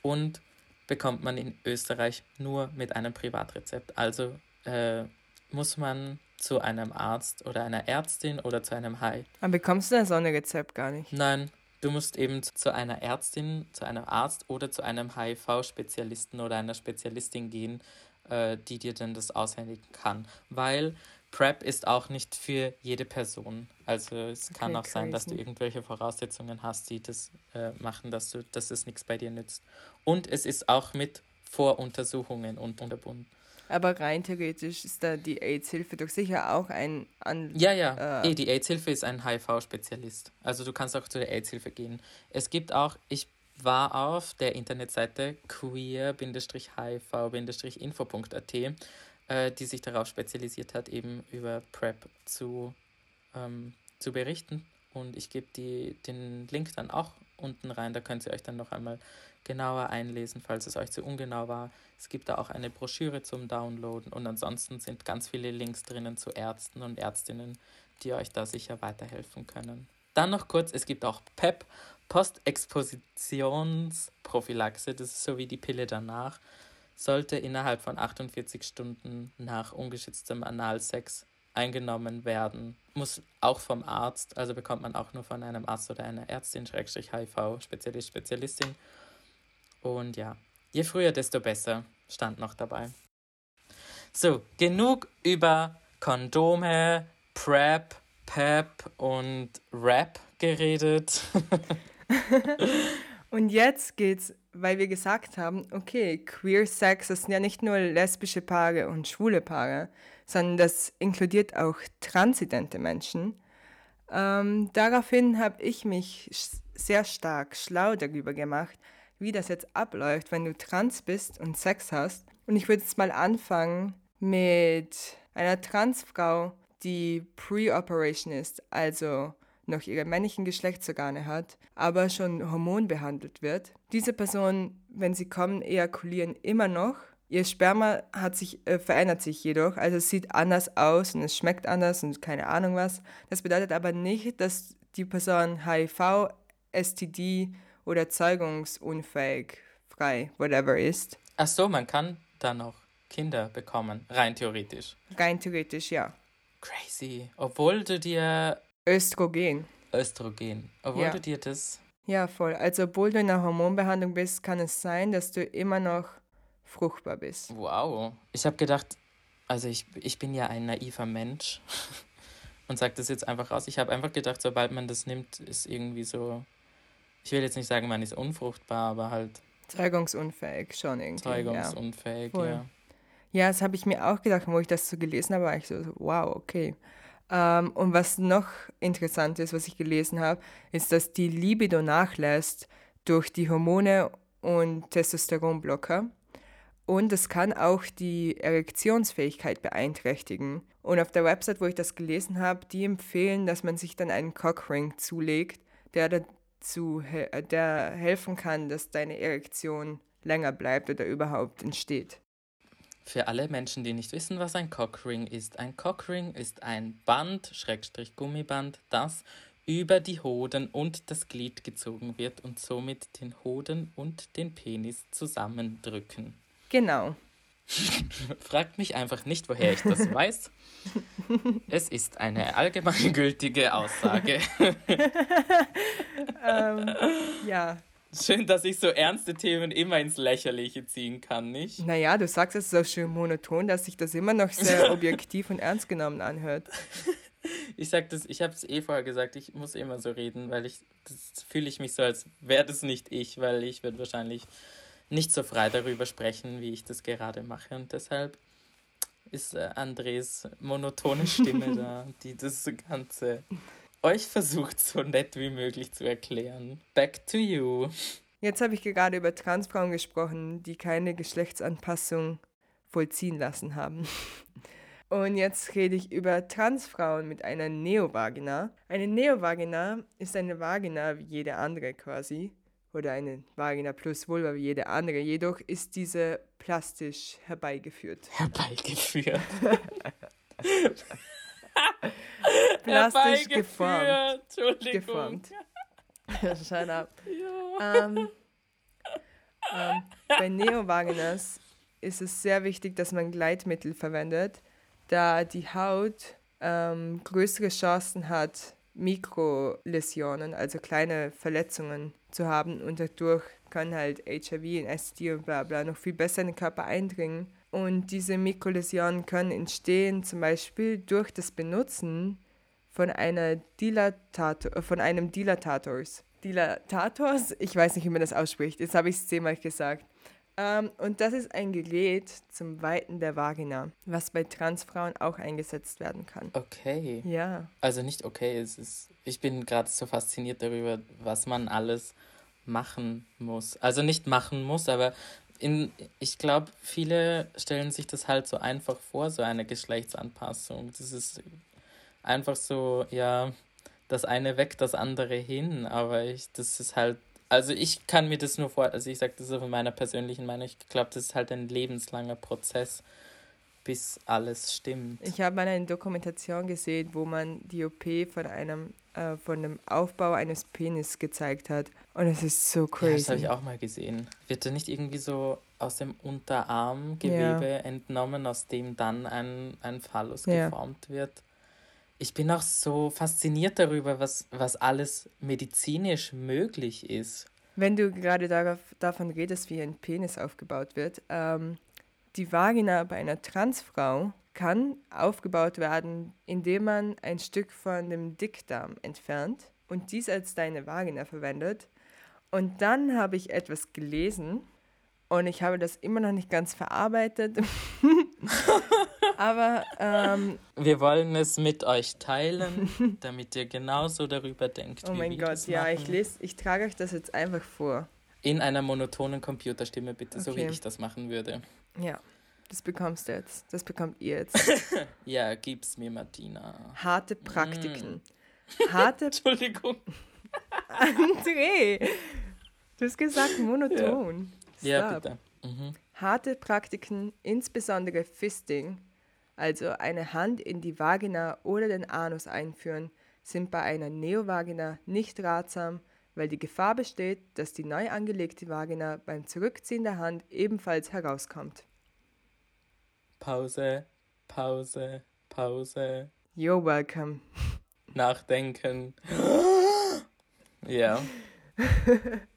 und bekommt man in Österreich nur mit einem Privatrezept. Also äh, muss man zu einem Arzt oder einer Ärztin oder zu einem Hai. Aber bekommst du das ohne Rezept gar nicht? Nein, du musst eben zu einer Ärztin, zu einem Arzt oder zu einem HIV-Spezialisten oder einer Spezialistin gehen, äh, die dir dann das aushändigen kann. Weil PrEP ist auch nicht für jede Person. Also es kann auch sein, dass du irgendwelche Voraussetzungen hast, die das äh, machen, dass du, dass es nichts bei dir nützt. Und es ist auch mit Voruntersuchungen und unterbunden. Aber rein theoretisch ist da die AIDS-Hilfe doch sicher auch ein... An, ja, ja, äh, die AIDS-Hilfe ist ein HIV-Spezialist. Also du kannst auch zu der AIDS-Hilfe gehen. Es gibt auch, ich war auf der Internetseite queer-hiv-info.at, äh, die sich darauf spezialisiert hat, eben über PrEP zu, ähm, zu berichten. Und ich gebe den Link dann auch unten rein, da könnt ihr euch dann noch einmal genauer einlesen, falls es euch zu ungenau war. Es gibt da auch eine Broschüre zum Downloaden und ansonsten sind ganz viele Links drinnen zu Ärzten und Ärztinnen, die euch da sicher weiterhelfen können. Dann noch kurz, es gibt auch PEP, Postexpositionsprophylaxe, das ist so wie die Pille danach, sollte innerhalb von 48 Stunden nach ungeschütztem Analsex eingenommen werden. Muss auch vom Arzt, also bekommt man auch nur von einem Arzt oder einer Ärztin, Schrägstrich HIV, Spezialist, Spezialistin. Und ja, je früher, desto besser, stand noch dabei. So, genug über Kondome, PrEP, PEP und Rap geredet. [LAUGHS] und jetzt geht's, weil wir gesagt haben, okay, Queer Sex, das sind ja nicht nur lesbische Paare und schwule Paare, sondern das inkludiert auch transidente Menschen. Ähm, daraufhin habe ich mich sehr stark schlau darüber gemacht, wie das jetzt abläuft, wenn du trans bist und Sex hast. Und ich würde jetzt mal anfangen mit einer Transfrau, die Pre-Operation ist, also noch ihre männlichen Geschlechtsorgane hat, aber schon hormonbehandelt wird. Diese Personen, wenn sie kommen, ejakulieren immer noch. Ihr Sperma hat sich, äh, verändert sich jedoch, also es sieht anders aus und es schmeckt anders und keine Ahnung was. Das bedeutet aber nicht, dass die Person HIV, STD oder zeugungsunfähig, frei, whatever ist. Ach so, man kann da noch Kinder bekommen, rein theoretisch. Rein theoretisch, ja. Crazy. Obwohl du dir. Östrogen. Östrogen. Obwohl ja. du dir das. Ja, voll. Also, obwohl du in einer Hormonbehandlung bist, kann es sein, dass du immer noch fruchtbar bist. Wow. Ich habe gedacht, also ich, ich bin ja ein naiver Mensch [LAUGHS] und sage das jetzt einfach raus. Ich habe einfach gedacht, sobald man das nimmt, ist irgendwie so ich will jetzt nicht sagen, man ist unfruchtbar, aber halt. Zeugungsunfähig schon irgendwie. Zeugungsunfähig, ja. ja. Ja, das habe ich mir auch gedacht, wo ich das so gelesen habe, war ich so, wow, okay. Ähm, und was noch interessant ist, was ich gelesen habe, ist, dass die Libido nachlässt durch die Hormone und Testosteronblocker. Und es kann auch die Erektionsfähigkeit beeinträchtigen. Und auf der Website, wo ich das gelesen habe, die empfehlen, dass man sich dann einen Cockring zulegt, der dazu der helfen kann, dass deine Erektion länger bleibt oder überhaupt entsteht. Für alle Menschen, die nicht wissen, was ein Cockring ist. Ein Cockring ist ein Band, Schrägstrich Gummiband, das über die Hoden und das Glied gezogen wird und somit den Hoden und den Penis zusammendrücken. Genau. [LAUGHS] Fragt mich einfach nicht, woher ich das weiß. [LAUGHS] Es ist eine allgemeingültige Aussage. [LAUGHS] ähm, ja. Schön, dass ich so ernste Themen immer ins Lächerliche ziehen kann, nicht? Naja, du sagst es so schön monoton, dass sich das immer noch sehr objektiv und ernst genommen anhört. Ich sag das, ich habe es eh vorher gesagt, ich muss immer so reden, weil ich, das fühle ich mich so, als wäre das nicht ich, weil ich würde wahrscheinlich nicht so frei darüber sprechen, wie ich das gerade mache. Und deshalb ist äh, Andres monotone Stimme [LAUGHS] da, die das Ganze euch versucht, so nett wie möglich zu erklären. Back to you. Jetzt habe ich gerade über Transfrauen gesprochen, die keine Geschlechtsanpassung vollziehen lassen haben. [LAUGHS] Und jetzt rede ich über Transfrauen mit einer Neovagina. Eine Neovagina ist eine Vagina wie jede andere quasi. Oder eine Vagina plus Vulva wie jede andere. Jedoch ist diese plastisch herbeigeführt. Herbeigeführt. [LAUGHS] plastisch geformt. Entschuldigung. Geformt. [LAUGHS] Shut up. Ja. Ähm, ähm, bei Neovaginas ist es sehr wichtig, dass man Gleitmittel verwendet, da die Haut ähm, größere Chancen hat, Mikroläsionen, also kleine Verletzungen zu haben und dadurch kann halt HIV und STI und bla bla noch viel besser in den Körper eindringen. Und diese Mikroläsionen können entstehen zum Beispiel durch das Benutzen von, einer Dilatator, von einem Dilatators. Dilatators? Ich weiß nicht, wie man das ausspricht. Jetzt habe ich es zehnmal gesagt. Ähm, und das ist ein Gerät zum Weiten der Vagina, was bei Transfrauen auch eingesetzt werden kann. Okay. Ja. Also nicht okay, es ist, ich bin gerade so fasziniert darüber, was man alles machen muss. Also nicht machen muss, aber in, ich glaube, viele stellen sich das halt so einfach vor, so eine Geschlechtsanpassung. Das ist einfach so, ja, das eine weg, das andere hin, aber ich, das ist halt, also ich kann mir das nur vor, also ich sage das so von meiner persönlichen Meinung, ich glaube, das ist halt ein lebenslanger Prozess, bis alles stimmt. Ich habe mal eine Dokumentation gesehen, wo man die OP von einem äh, von dem Aufbau eines Penis gezeigt hat. Und es ist so crazy. Ja, das habe ich auch mal gesehen. Wird da nicht irgendwie so aus dem Unterarmgewebe ja. entnommen, aus dem dann ein, ein Phallus ja. geformt wird? Ich bin auch so fasziniert darüber, was, was alles medizinisch möglich ist. Wenn du gerade darauf, davon redest, wie ein Penis aufgebaut wird, ähm, die Vagina bei einer Transfrau kann aufgebaut werden, indem man ein Stück von dem Dickdarm entfernt und dies als deine Vagina verwendet. Und dann habe ich etwas gelesen und ich habe das immer noch nicht ganz verarbeitet. [LAUGHS] [LAUGHS] Aber ähm, wir wollen es mit euch teilen, [LAUGHS] damit ihr genauso darüber denkt. Oh mein Gott, ja, ich lese, ich trage euch das jetzt einfach vor. In einer monotonen Computerstimme bitte, okay. so wie ich das machen würde. Ja. Das bekommst du jetzt. Das bekommt ihr jetzt. [LAUGHS] ja, gib's mir, Martina. Harte Praktiken. Mm. Harte. Entschuldigung. André, du hast gesagt monoton. Ja, ja bitte. Mhm. Harte Praktiken, insbesondere Fisting, also eine Hand in die Vagina oder den Anus einführen, sind bei einer Neovagina nicht ratsam, weil die Gefahr besteht, dass die neu angelegte Vagina beim Zurückziehen der Hand ebenfalls herauskommt. Pause, Pause, Pause. You're welcome. Nachdenken. [GASPS] ja. [LAUGHS]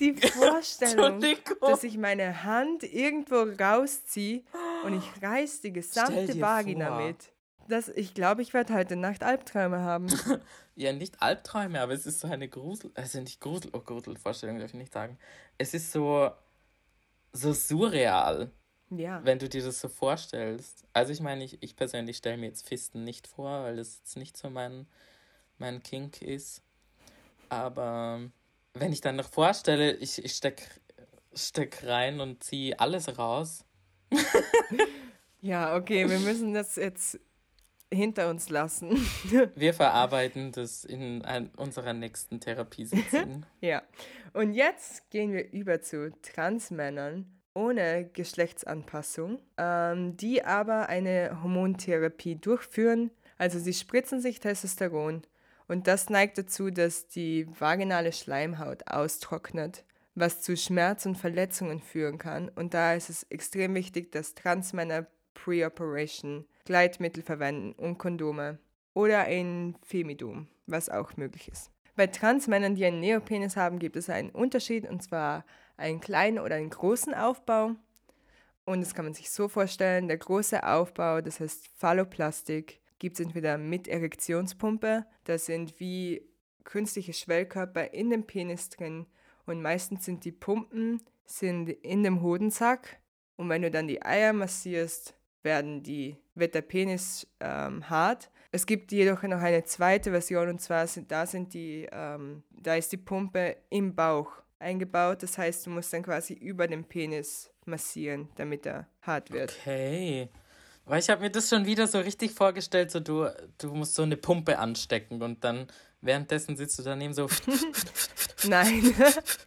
Die [LAUGHS] Vorstellung, dass ich meine Hand irgendwo rausziehe und ich reiß die gesamte Vagina vor. mit. Das, ich glaube, ich werde heute Nacht Albträume haben. [LAUGHS] ja, nicht Albträume, aber es ist so eine Grusel, also nicht Grusel, oh Gruselvorstellung darf ich nicht sagen. Es ist so, so surreal. Ja. Wenn du dir das so vorstellst. Also ich meine, ich, ich persönlich stelle mir jetzt Fisten nicht vor, weil das jetzt nicht so mein, mein Kink ist. Aber wenn ich dann noch vorstelle, ich, ich steck, steck rein und ziehe alles raus. [LAUGHS] ja, okay, wir müssen das jetzt hinter uns lassen. [LAUGHS] wir verarbeiten das in unserer nächsten Therapiesitzung. [LAUGHS] ja. Und jetzt gehen wir über zu Transmännern ohne Geschlechtsanpassung, ähm, die aber eine Hormontherapie durchführen. Also sie spritzen sich Testosteron und das neigt dazu, dass die vaginale Schleimhaut austrocknet, was zu Schmerz und Verletzungen führen kann. Und da ist es extrem wichtig, dass Transmänner Pre-Operation Gleitmittel verwenden und Kondome oder ein Femidom, was auch möglich ist. Bei Transmännern, die einen Neopenis haben, gibt es einen Unterschied und zwar einen kleinen oder einen großen Aufbau. Und das kann man sich so vorstellen, der große Aufbau, das heißt Phalloplastik, gibt es entweder mit Erektionspumpe, das sind wie künstliche Schwellkörper in dem Penis drin und meistens sind die Pumpen sind in dem Hodensack und wenn du dann die Eier massierst, werden die, wird der Penis ähm, hart. Es gibt jedoch noch eine zweite Version und zwar sind da sind die, ähm, da ist die Pumpe im Bauch eingebaut. Das heißt, du musst dann quasi über den Penis massieren, damit er hart wird. Okay. Weil ich habe mir das schon wieder so richtig vorgestellt, so du, du musst so eine Pumpe anstecken und dann währenddessen sitzt du daneben so. [LAUGHS] Nein.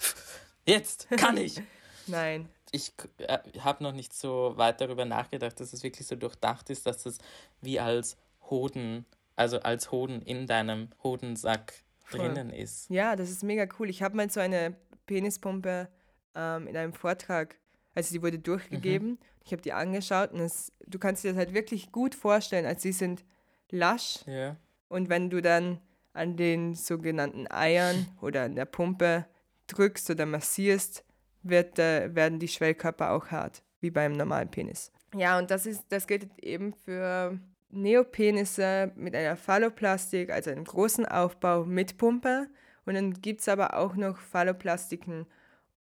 [LAUGHS] Jetzt kann ich. Nein. Ich äh, habe noch nicht so weit darüber nachgedacht, dass es wirklich so durchdacht ist, dass es wie als Hoden, also als Hoden in deinem Hodensack Voll. drinnen ist. Ja, das ist mega cool. Ich habe mal so eine Penispumpe ähm, in einem Vortrag, also die wurde durchgegeben. Mhm. Ich habe die angeschaut und es, du kannst dir das halt wirklich gut vorstellen, als sie sind lasch. Ja. Und wenn du dann an den sogenannten Eiern oder an der Pumpe drückst oder massierst, wird, äh, werden die Schwellkörper auch hart, wie beim normalen Penis. Ja, und das, ist, das gilt eben für Neopenisse mit einer Phalloplastik, also einem großen Aufbau mit Pumpe. Und dann gibt es aber auch noch Phalloplastiken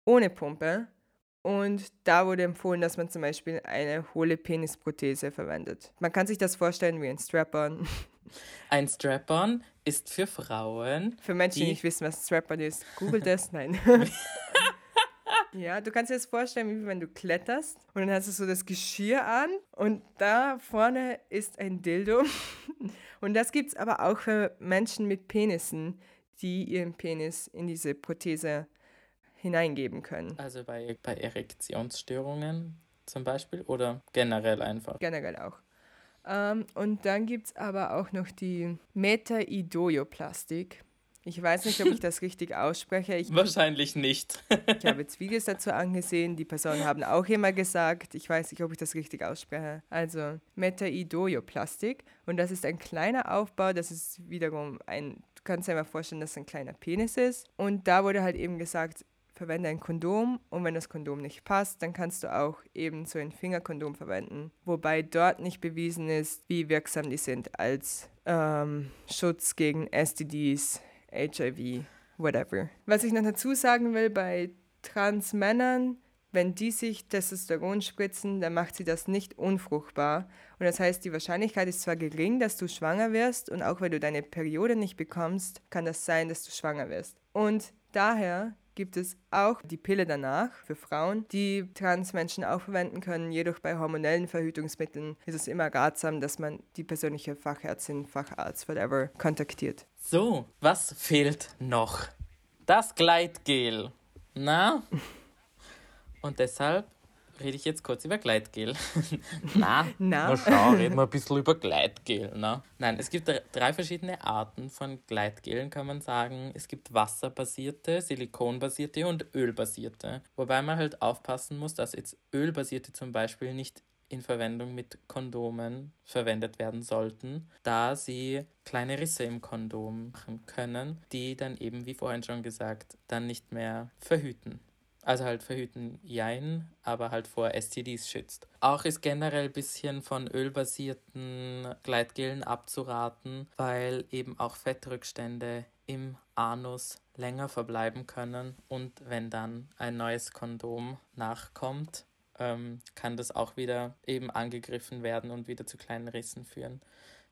ohne Pumpe. Und da wurde empfohlen, dass man zum Beispiel eine hohle Penisprothese verwendet. Man kann sich das vorstellen wie ein Strap-on. [LAUGHS] Ein Strap-on ist für Frauen. Für Menschen, die nicht wissen, was Strap-on ist, google das. Nein. [LAUGHS] ja, du kannst dir das vorstellen, wie wenn du kletterst und dann hast du so das Geschirr an und da vorne ist ein Dildo. [LAUGHS] Und das gibt es aber auch für Menschen mit Penissen, die ihren Penis in diese Prothese hineingeben können. Also bei, bei Erektionsstörungen zum Beispiel oder generell einfach? Generell auch. Ähm, und dann gibt es aber auch noch die Metaidoioplastik. Ich weiß nicht, ob ich das richtig ausspreche. Ich, [LAUGHS] Wahrscheinlich nicht. [LAUGHS] ich habe jetzt Videos dazu angesehen. Die Personen haben auch immer gesagt, ich weiß nicht, ob ich das richtig ausspreche. Also Metaidoioplastik. Und das ist ein kleiner Aufbau. Das ist wiederum ein, du kannst dir mal vorstellen, dass es ein kleiner Penis ist. Und da wurde halt eben gesagt, verwende ein Kondom und wenn das Kondom nicht passt, dann kannst du auch eben so ein Fingerkondom verwenden, wobei dort nicht bewiesen ist, wie wirksam die sind als ähm, Schutz gegen STDs, HIV, whatever. Was ich noch dazu sagen will, bei Transmännern, wenn die sich Testosteron spritzen, dann macht sie das nicht unfruchtbar. Und das heißt, die Wahrscheinlichkeit ist zwar gering, dass du schwanger wirst und auch wenn du deine Periode nicht bekommst, kann das sein, dass du schwanger wirst. Und daher gibt es auch die Pille danach für Frauen, die Transmenschen auch verwenden können. Jedoch bei hormonellen Verhütungsmitteln ist es immer ratsam, dass man die persönliche Fachärztin, Facharzt, whatever, kontaktiert. So, was fehlt noch? Das Gleitgel. Na? [LAUGHS] Und deshalb rede ich jetzt kurz über Gleitgel. [LAUGHS] na, na. na schau, reden wir ein bisschen über Gleitgel. Na? Nein, es gibt drei verschiedene Arten von Gleitgelen, kann man sagen. Es gibt wasserbasierte, silikonbasierte und ölbasierte. Wobei man halt aufpassen muss, dass jetzt ölbasierte zum Beispiel nicht in Verwendung mit Kondomen verwendet werden sollten, da sie kleine Risse im Kondom machen können, die dann eben, wie vorhin schon gesagt, dann nicht mehr verhüten. Also halt verhüten Jein, aber halt vor STDs schützt. Auch ist generell ein bisschen von ölbasierten Gleitgelen abzuraten, weil eben auch Fettrückstände im Anus länger verbleiben können und wenn dann ein neues Kondom nachkommt, ähm, kann das auch wieder eben angegriffen werden und wieder zu kleinen Rissen führen.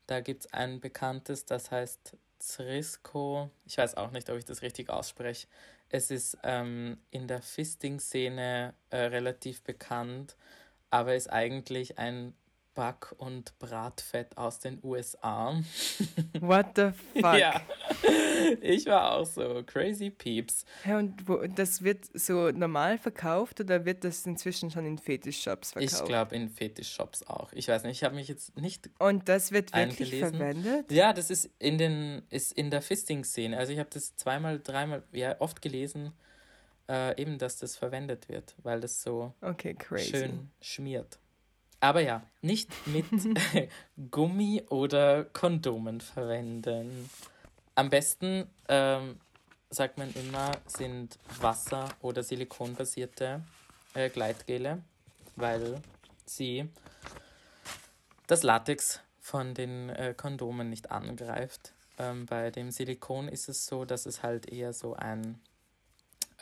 Da gibt es ein bekanntes, das heißt Zrisco. Ich weiß auch nicht, ob ich das richtig ausspreche. Es ist ähm, in der Fisting-Szene äh, relativ bekannt, aber ist eigentlich ein Back- und Bratfett aus den USA. [LAUGHS] What the fuck? Ja, ich war auch so crazy peeps. Ja, und wo, das wird so normal verkauft oder wird das inzwischen schon in Fetischshops verkauft? Ich glaube in Fetischshops auch. Ich weiß nicht, ich habe mich jetzt nicht Und das wird wirklich eingelesen. verwendet? Ja, das ist in den ist in der Fisting-Szene. Also ich habe das zweimal, dreimal, ja oft gelesen, äh, eben, dass das verwendet wird, weil das so Okay, crazy. schön schmiert. Aber ja, nicht mit [LAUGHS] Gummi oder Kondomen verwenden. Am besten, ähm, sagt man immer, sind Wasser- oder Silikonbasierte äh, Gleitgele, weil sie das Latex von den äh, Kondomen nicht angreift. Ähm, bei dem Silikon ist es so, dass es halt eher so ein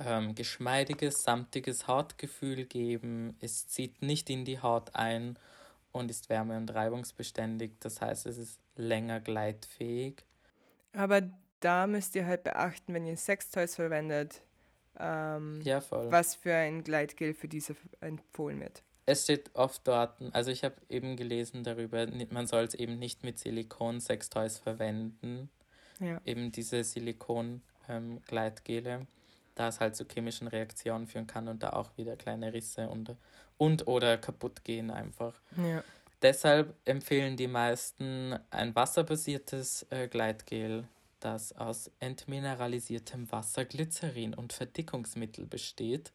ähm, geschmeidiges, samtiges Hautgefühl geben. Es zieht nicht in die Haut ein und ist wärme- und reibungsbeständig. Das heißt, es ist länger gleitfähig. Aber da müsst ihr halt beachten, wenn ihr Sextoys verwendet, ähm, Ja, was für ein Gleitgel für diese empfohlen wird. Es steht oft dort, also ich habe eben gelesen darüber, man soll es eben nicht mit Silikon-Sextoys verwenden. Ja. Eben diese Silikon-Gleitgele, da es halt zu chemischen Reaktionen führen kann und da auch wieder kleine Risse und, und oder kaputt gehen einfach. ja. Deshalb empfehlen die meisten ein wasserbasiertes äh, Gleitgel, das aus entmineralisiertem Wasser, Glycerin und Verdickungsmittel besteht.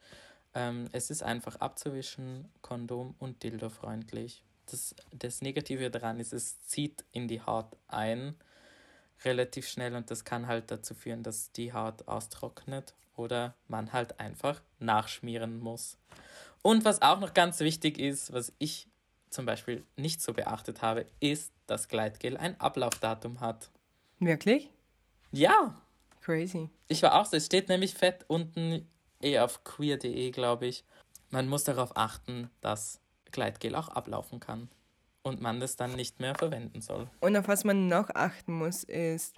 Ähm, es ist einfach abzuwischen, kondom- und dildofreundlich. Das, das Negative daran ist, es zieht in die Haut ein, relativ schnell und das kann halt dazu führen, dass die Haut austrocknet oder man halt einfach nachschmieren muss. Und was auch noch ganz wichtig ist, was ich zum Beispiel nicht so beachtet habe, ist, dass Gleitgel ein Ablaufdatum hat. Wirklich? Ja, Crazy. ich war auch so. Es steht nämlich fett unten eh auf queer.de, glaube ich. Man muss darauf achten, dass Gleitgel auch ablaufen kann und man das dann nicht mehr verwenden soll. Und auf was man noch achten muss, ist,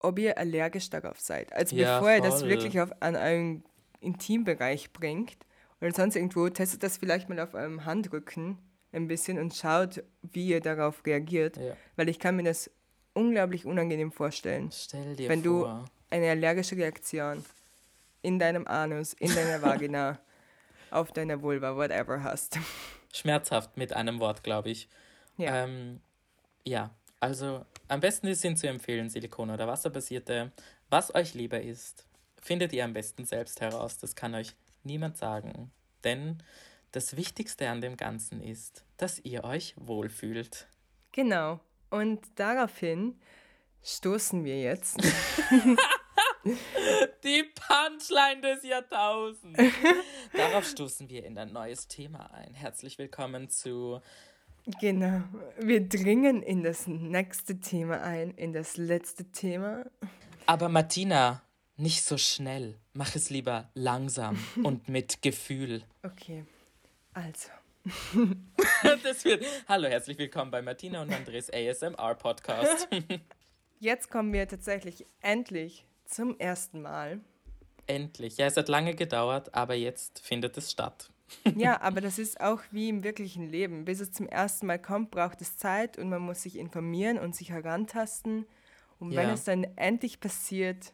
ob ihr allergisch darauf seid. Also Ja, bevor ihr das voll. wirklich auf, an euren Intimbereich bringt oder sonst irgendwo, testet das vielleicht mal auf eurem Handrücken ein bisschen und schaut, wie ihr darauf reagiert. Ja. Weil ich kann mir das unglaublich unangenehm vorstellen. Stell dir Wenn du- vor. Eine allergische Reaktion in deinem Anus, in deiner Vagina, [LAUGHS] auf deiner Vulva, whatever hast. Schmerzhaft mit einem Wort, glaube ich. Ja. Ähm, ja, also am besten sind zu empfehlen Silikon- oder wasserbasierte. Was euch lieber ist, findet ihr am besten selbst heraus. Das kann euch niemand sagen. Denn das Wichtigste an dem Ganzen ist, dass ihr euch wohlfühlt. Genau. Und daraufhin stoßen wir jetzt. [LAUGHS] Die Punchline des Jahrtausends. [LAUGHS] Darauf stoßen wir in ein neues Thema ein. Herzlich willkommen zu Genau. Wir dringen in das nächste Thema ein, in das letzte Thema. Aber Martina, nicht so schnell. Mach es lieber langsam [LAUGHS] und mit Gefühl. Okay. Also. [LAUGHS] Das wird. Hallo, herzlich willkommen bei Martina und Andres ASMR Podcast. [LAUGHS] Jetzt kommen wir tatsächlich endlich zum ersten Mal. Endlich. Ja, es hat lange gedauert, aber jetzt findet es statt. Ja, aber das ist auch wie im wirklichen Leben. Bis es zum ersten Mal kommt, braucht es Zeit und man muss sich informieren und sich herantasten. Und wenn Ja. es dann endlich passiert,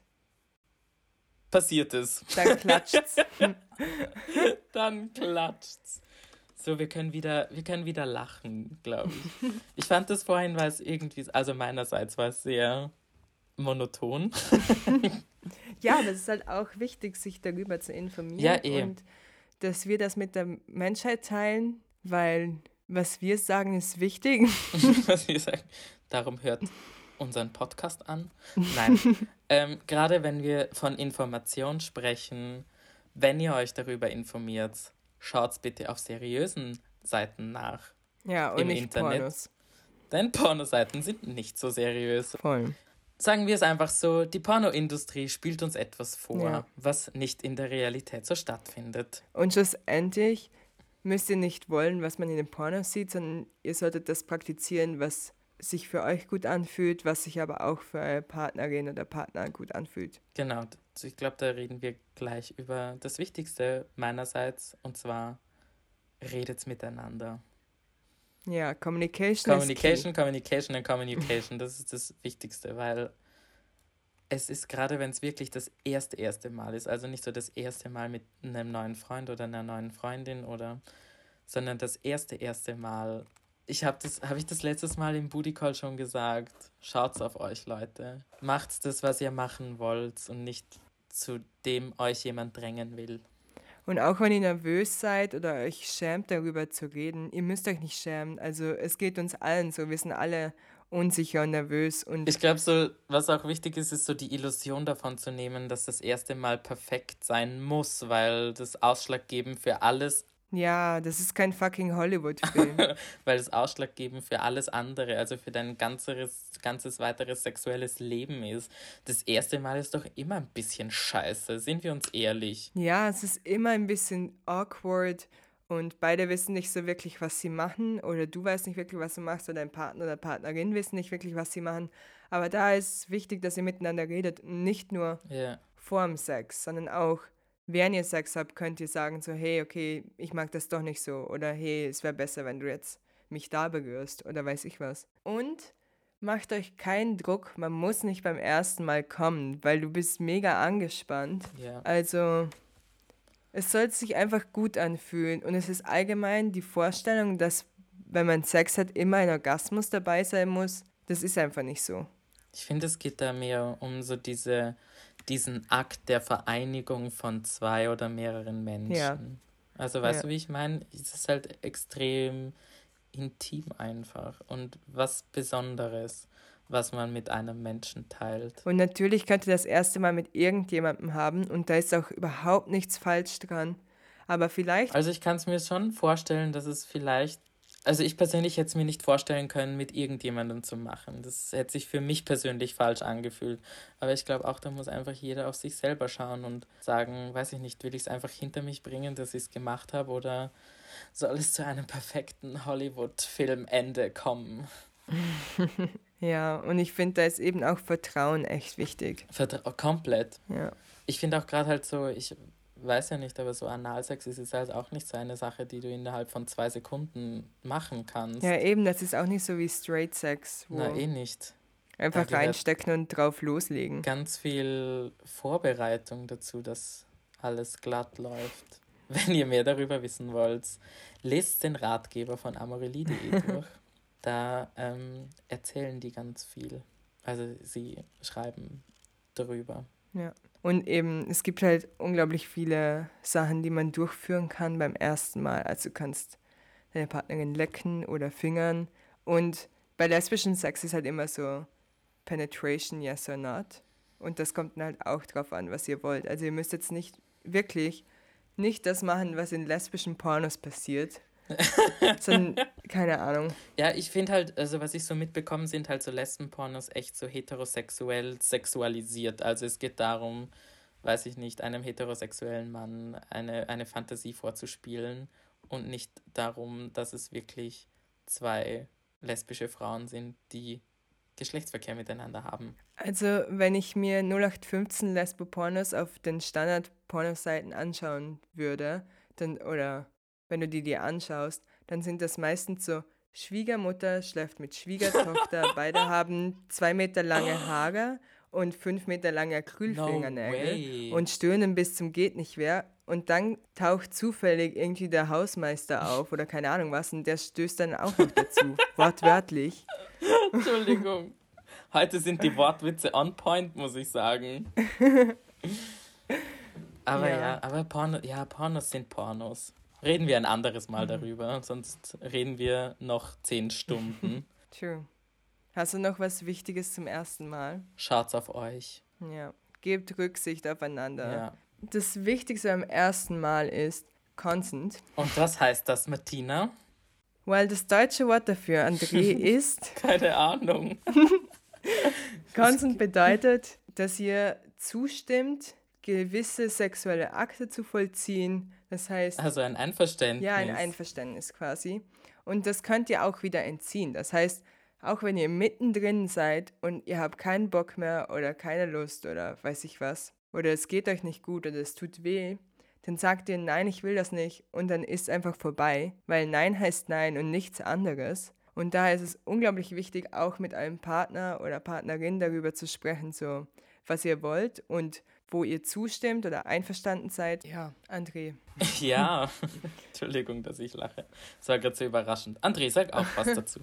Passiert es. dann klatscht's. [LAUGHS] Dann klatscht's. So, wir können wieder, wir können wieder lachen, glaube ich. Ich fand das vorhin, weil es irgendwie, also meinerseits war es sehr monoton. [LAUGHS] Ja, das ist halt auch wichtig, sich darüber zu informieren. Ja, eh. Und dass wir das mit der Menschheit teilen, weil was wir sagen, ist wichtig. was wir sagen. Darum hört unseren Podcast an. Nein. ähm, Gerade wenn wir von Information sprechen, wenn ihr euch darüber informiert, schaut bitte auf seriösen Seiten nach. Ja, und Im nicht Internet. Pornos. Denn Pornoseiten sind nicht so seriös. Voll. Sagen wir es einfach so, die Pornoindustrie spielt uns etwas vor, Ja. was nicht in der Realität so stattfindet. Und schlussendlich müsst ihr nicht wollen, was man in den Pornos sieht, sondern ihr solltet das praktizieren, was sich für euch gut anfühlt, was sich aber auch für eure Partnerin oder Partner gut anfühlt. Genau, ich glaube, da reden wir gleich über das Wichtigste meinerseits und zwar redet miteinander. Ja, Communication. Communication, Communication und Communication, das ist das Wichtigste, weil es ist gerade, wenn es wirklich das erste, erste Mal ist, also nicht so das erste Mal mit einem neuen Freund oder einer neuen Freundin oder, sondern das erste, erste Mal. Ich habe das, habe ich das letztes Mal im Booty Call schon gesagt. Schaut's auf euch, Leute. Macht's das, was ihr machen wollt und nicht zu dem euch jemand drängen will. Und auch wenn ihr nervös seid oder euch schämt, darüber zu reden, ihr müsst euch nicht schämen. Also es geht uns allen so. Wir sind alle unsicher und nervös. Und ich glaube, so, was auch wichtig ist, ist so die Illusion davon zu nehmen, dass das erste Mal perfekt sein muss, weil das ausschlaggebend für alles. Ja, das ist kein fucking Hollywood-Film. [LAUGHS] weil das ausschlaggebend für alles andere, also für dein ganzes, ganzes weiteres sexuelles Leben ist. Das erste Mal ist doch immer ein bisschen scheiße, sind wir uns ehrlich. Ja, es ist immer ein bisschen awkward und beide wissen nicht so wirklich, was sie machen oder du weißt nicht wirklich, was du machst oder dein Partner oder Partnerin wissen nicht wirklich, was sie machen. Aber da ist wichtig, dass ihr miteinander redet, nicht nur yeah. vor dem Sex, sondern auch während ihr Sex habt, könnt ihr sagen so, hey, okay, ich mag das doch nicht so oder hey, es wäre besser, wenn du jetzt mich da berührst oder weiß ich was. Und macht euch keinen Druck, man muss nicht beim ersten Mal kommen, weil du bist mega angespannt. Yeah. Also es soll sich einfach gut anfühlen und es ist allgemein die Vorstellung, dass wenn man Sex hat, immer ein Orgasmus dabei sein muss. Das ist einfach nicht so. Ich finde, es geht da mehr um so diese, diesen Akt der Vereinigung von zwei oder mehreren Menschen. Ja. Also weißt ja. du, wie ich meine? Es ist halt extrem intim einfach und was Besonderes was man mit einem Menschen teilt. Und natürlich könnt ihr das erste Mal mit irgendjemandem haben und da ist auch überhaupt nichts falsch dran. Aber vielleicht. Also ich kann es mir schon vorstellen, dass es vielleicht. Also ich persönlich hätte es mir nicht vorstellen können, mit irgendjemandem zu machen. Das hätte sich für mich persönlich falsch angefühlt. Aber ich glaube auch, da muss einfach jeder auf sich selber schauen und sagen, weiß ich nicht, will ich es einfach hinter mich bringen, dass ich es gemacht habe oder soll es zu einem perfekten Hollywood-Filmende kommen? [LAUGHS] Ja, und ich finde, da ist eben auch Vertrauen echt wichtig. Vertra komplett. Ja. Ich finde auch gerade halt so, ich weiß ja nicht, aber so Analsex ist jetzt halt auch nicht so eine Sache, die du innerhalb von zwei Sekunden machen kannst. Ja, eben, das ist auch nicht so wie Straight Sex. Na, eh nicht. Einfach reinstecken und drauf loslegen. Ganz viel Vorbereitung dazu, dass alles glatt läuft. [LAUGHS] Wenn ihr mehr darüber wissen wollt, lest den Ratgeber von amorelie.de [LAUGHS] durch. Da ähm, erzählen die ganz viel. Also sie schreiben darüber. Ja. Und eben, es gibt halt unglaublich viele Sachen, die man durchführen kann beim ersten Mal. Also du kannst deine Partnerin lecken oder fingern. Und bei lesbischen Sex ist halt immer so Penetration, yes or not. Und das kommt dann halt auch drauf an, was ihr wollt. Also ihr müsst jetzt nicht wirklich nicht das machen, was in lesbischen Pornos passiert, sondern, keine Ahnung. Ja, ich finde halt, also was ich so mitbekomme, sind halt so Lesbenpornos echt so heterosexuell sexualisiert. Also es geht darum, weiß ich nicht, einem heterosexuellen Mann eine, eine Fantasie vorzuspielen und nicht darum, dass es wirklich zwei lesbische Frauen sind, die Geschlechtsverkehr miteinander haben. Also, wenn ich mir 0815 Lesbo-Pornos auf den Standard-Pornoseiten anschauen würde, dann, oder wenn du die dir anschaust, dann sind das meistens so Schwiegermutter schläft mit Schwiegertochter, [LAUGHS] beide haben zwei Meter lange Haare und fünf Meter lange Acrylfingernägel no und stöhnen bis zum geht nicht mehr. Und dann taucht zufällig irgendwie der Hausmeister auf oder keine Ahnung was und der stößt dann auch noch dazu, [LAUGHS] wortwörtlich. Entschuldigung. Heute sind die Wortwitze on point, muss ich sagen. [LAUGHS] Aber ja, ja aber Porno, ja, Pornos sind Pornos. Reden wir ein anderes Mal mhm. darüber, sonst reden wir noch zehn Stunden. [LAUGHS] True. Hast du noch was Wichtiges zum ersten Mal? Schaut's auf euch. Ja. Gebt Rücksicht aufeinander. Ja. Das Wichtigste beim ersten Mal ist Consent. Und was heißt das, Martina? Weil das deutsche Wort dafür, André, [LAUGHS] ist. Keine Ahnung. [LAUGHS] Consent bedeutet, dass ihr zustimmt, gewisse sexuelle Akte zu vollziehen, Das heißt. Also ein Einverständnis. Ja, ein Einverständnis quasi. Und das könnt ihr auch wieder entziehen. Das heißt, auch wenn ihr mittendrin seid und ihr habt keinen Bock mehr oder keine Lust oder weiß ich was, oder es geht euch nicht gut oder es tut weh, dann sagt ihr, nein, ich will das nicht und dann ist einfach vorbei, weil Nein heißt Nein und nichts anderes. Und daher ist es unglaublich wichtig, auch mit einem Partner oder Partnerin darüber zu sprechen, so was ihr wollt und wo ihr zustimmt oder einverstanden seid. Ja, André. [LAUGHS] Ja, Entschuldigung, dass ich lache. Das war gerade so überraschend. André, sag auch was [LAUGHS] dazu.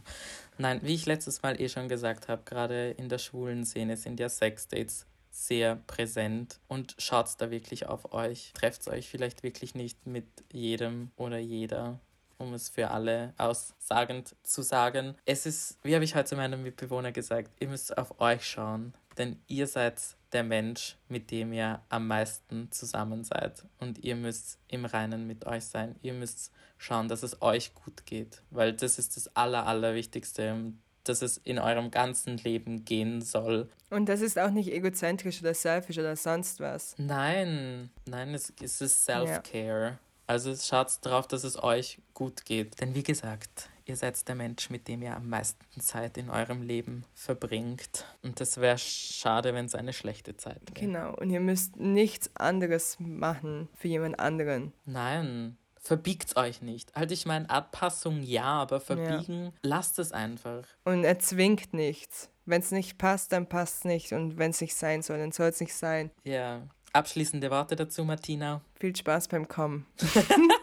Nein, wie ich letztes Mal eh schon gesagt habe, gerade in der schwulen Szene sind ja Sexdates sehr präsent und schaut da wirklich auf euch. Trefft euch vielleicht wirklich nicht mit jedem oder jeder um es für alle aussagend zu sagen. Es ist, wie habe ich heute meinem Mitbewohner gesagt, ihr müsst auf euch schauen, denn ihr seid der Mensch, mit dem ihr am meisten zusammen seid. Und ihr müsst im Reinen mit euch sein. Ihr müsst schauen, dass es euch gut geht, weil das ist das Aller, Allerwichtigste, dass es in eurem ganzen Leben gehen soll. Und das ist auch nicht egozentrisch oder selfish oder sonst was. Nein, nein, es, es ist Self-Care. Ja. Also schaut darauf, dass es euch gut geht. Denn wie gesagt, ihr seid der Mensch, mit dem ihr am meisten Zeit in eurem Leben verbringt. Und das wäre schade, wenn es eine schlechte Zeit wäre. Genau, und ihr müsst nichts anderes machen für jemand anderen. Nein, verbiegt euch nicht. Halt, ich meine, Abpassung ja, aber verbiegen, ja. lasst es einfach. Und er zwingt nichts. Wenn es nicht passt, dann passt es nicht. Und wenn es nicht sein soll, dann soll es nicht sein. Ja. Abschließende Worte dazu, Martina. Viel Spaß beim Kommen. [LAUGHS]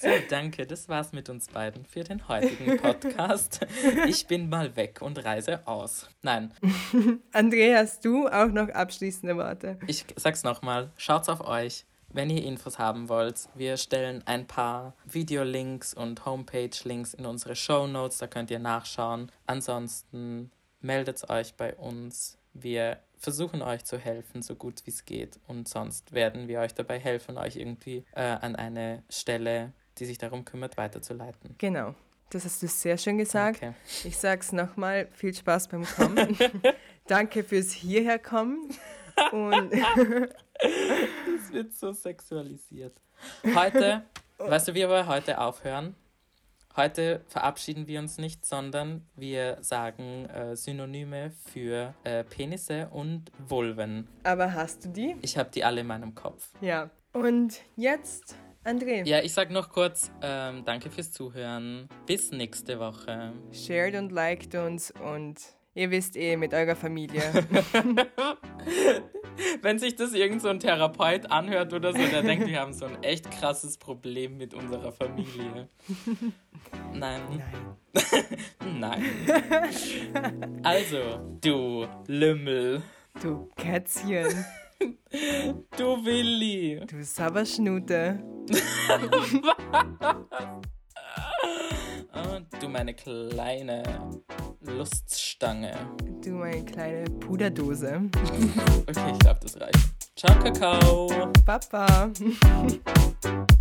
So, danke. Das war's mit uns beiden für den heutigen [LAUGHS] Podcast. Ich bin mal weg und reise aus. Nein. [LAUGHS] André, hast du auch noch abschließende Worte? Ich sag's nochmal. Schaut's auf euch. Wenn ihr Infos haben wollt, wir stellen ein paar Videolinks und Homepage-Links in unsere Show Notes, da könnt ihr nachschauen. Ansonsten meldet euch bei uns. Wir versuchen euch zu helfen, so gut wie es geht. Und sonst werden wir euch dabei helfen, euch irgendwie äh, an eine Stelle die sich darum kümmert, weiterzuleiten. Genau. Das hast du sehr schön gesagt. Okay. Ich sage es nochmal, viel Spaß beim Kommen. [LAUGHS] Danke fürs Hierherkommen. Und [LAUGHS] das wird so sexualisiert. Heute, weißt du, wie wir heute aufhören? Heute verabschieden wir uns nicht, sondern wir sagen äh, Synonyme für äh, Penisse und Vulven. Aber hast du die? Ich habe die alle in meinem Kopf. Ja. Und jetzt André. Ja, ich sag noch kurz, ähm, danke fürs Zuhören. Bis nächste Woche. Shared und liked uns und ihr wisst eh mit eurer Familie. [LAUGHS] Wenn sich das irgend so ein Therapeut anhört oder so, der denkt, wir haben so ein echt krasses Problem mit unserer Familie. Nein. Nein. [LAUGHS] Nein. Also, du Lümmel. Du Kätzchen. Du Willi. Du Sabberschnute. oh, [LAUGHS] du meine kleine Luststange. Du meine kleine Puderdose. okay, ich glaube, das reicht. Ciao, Kakao. Papa. [LAUGHS]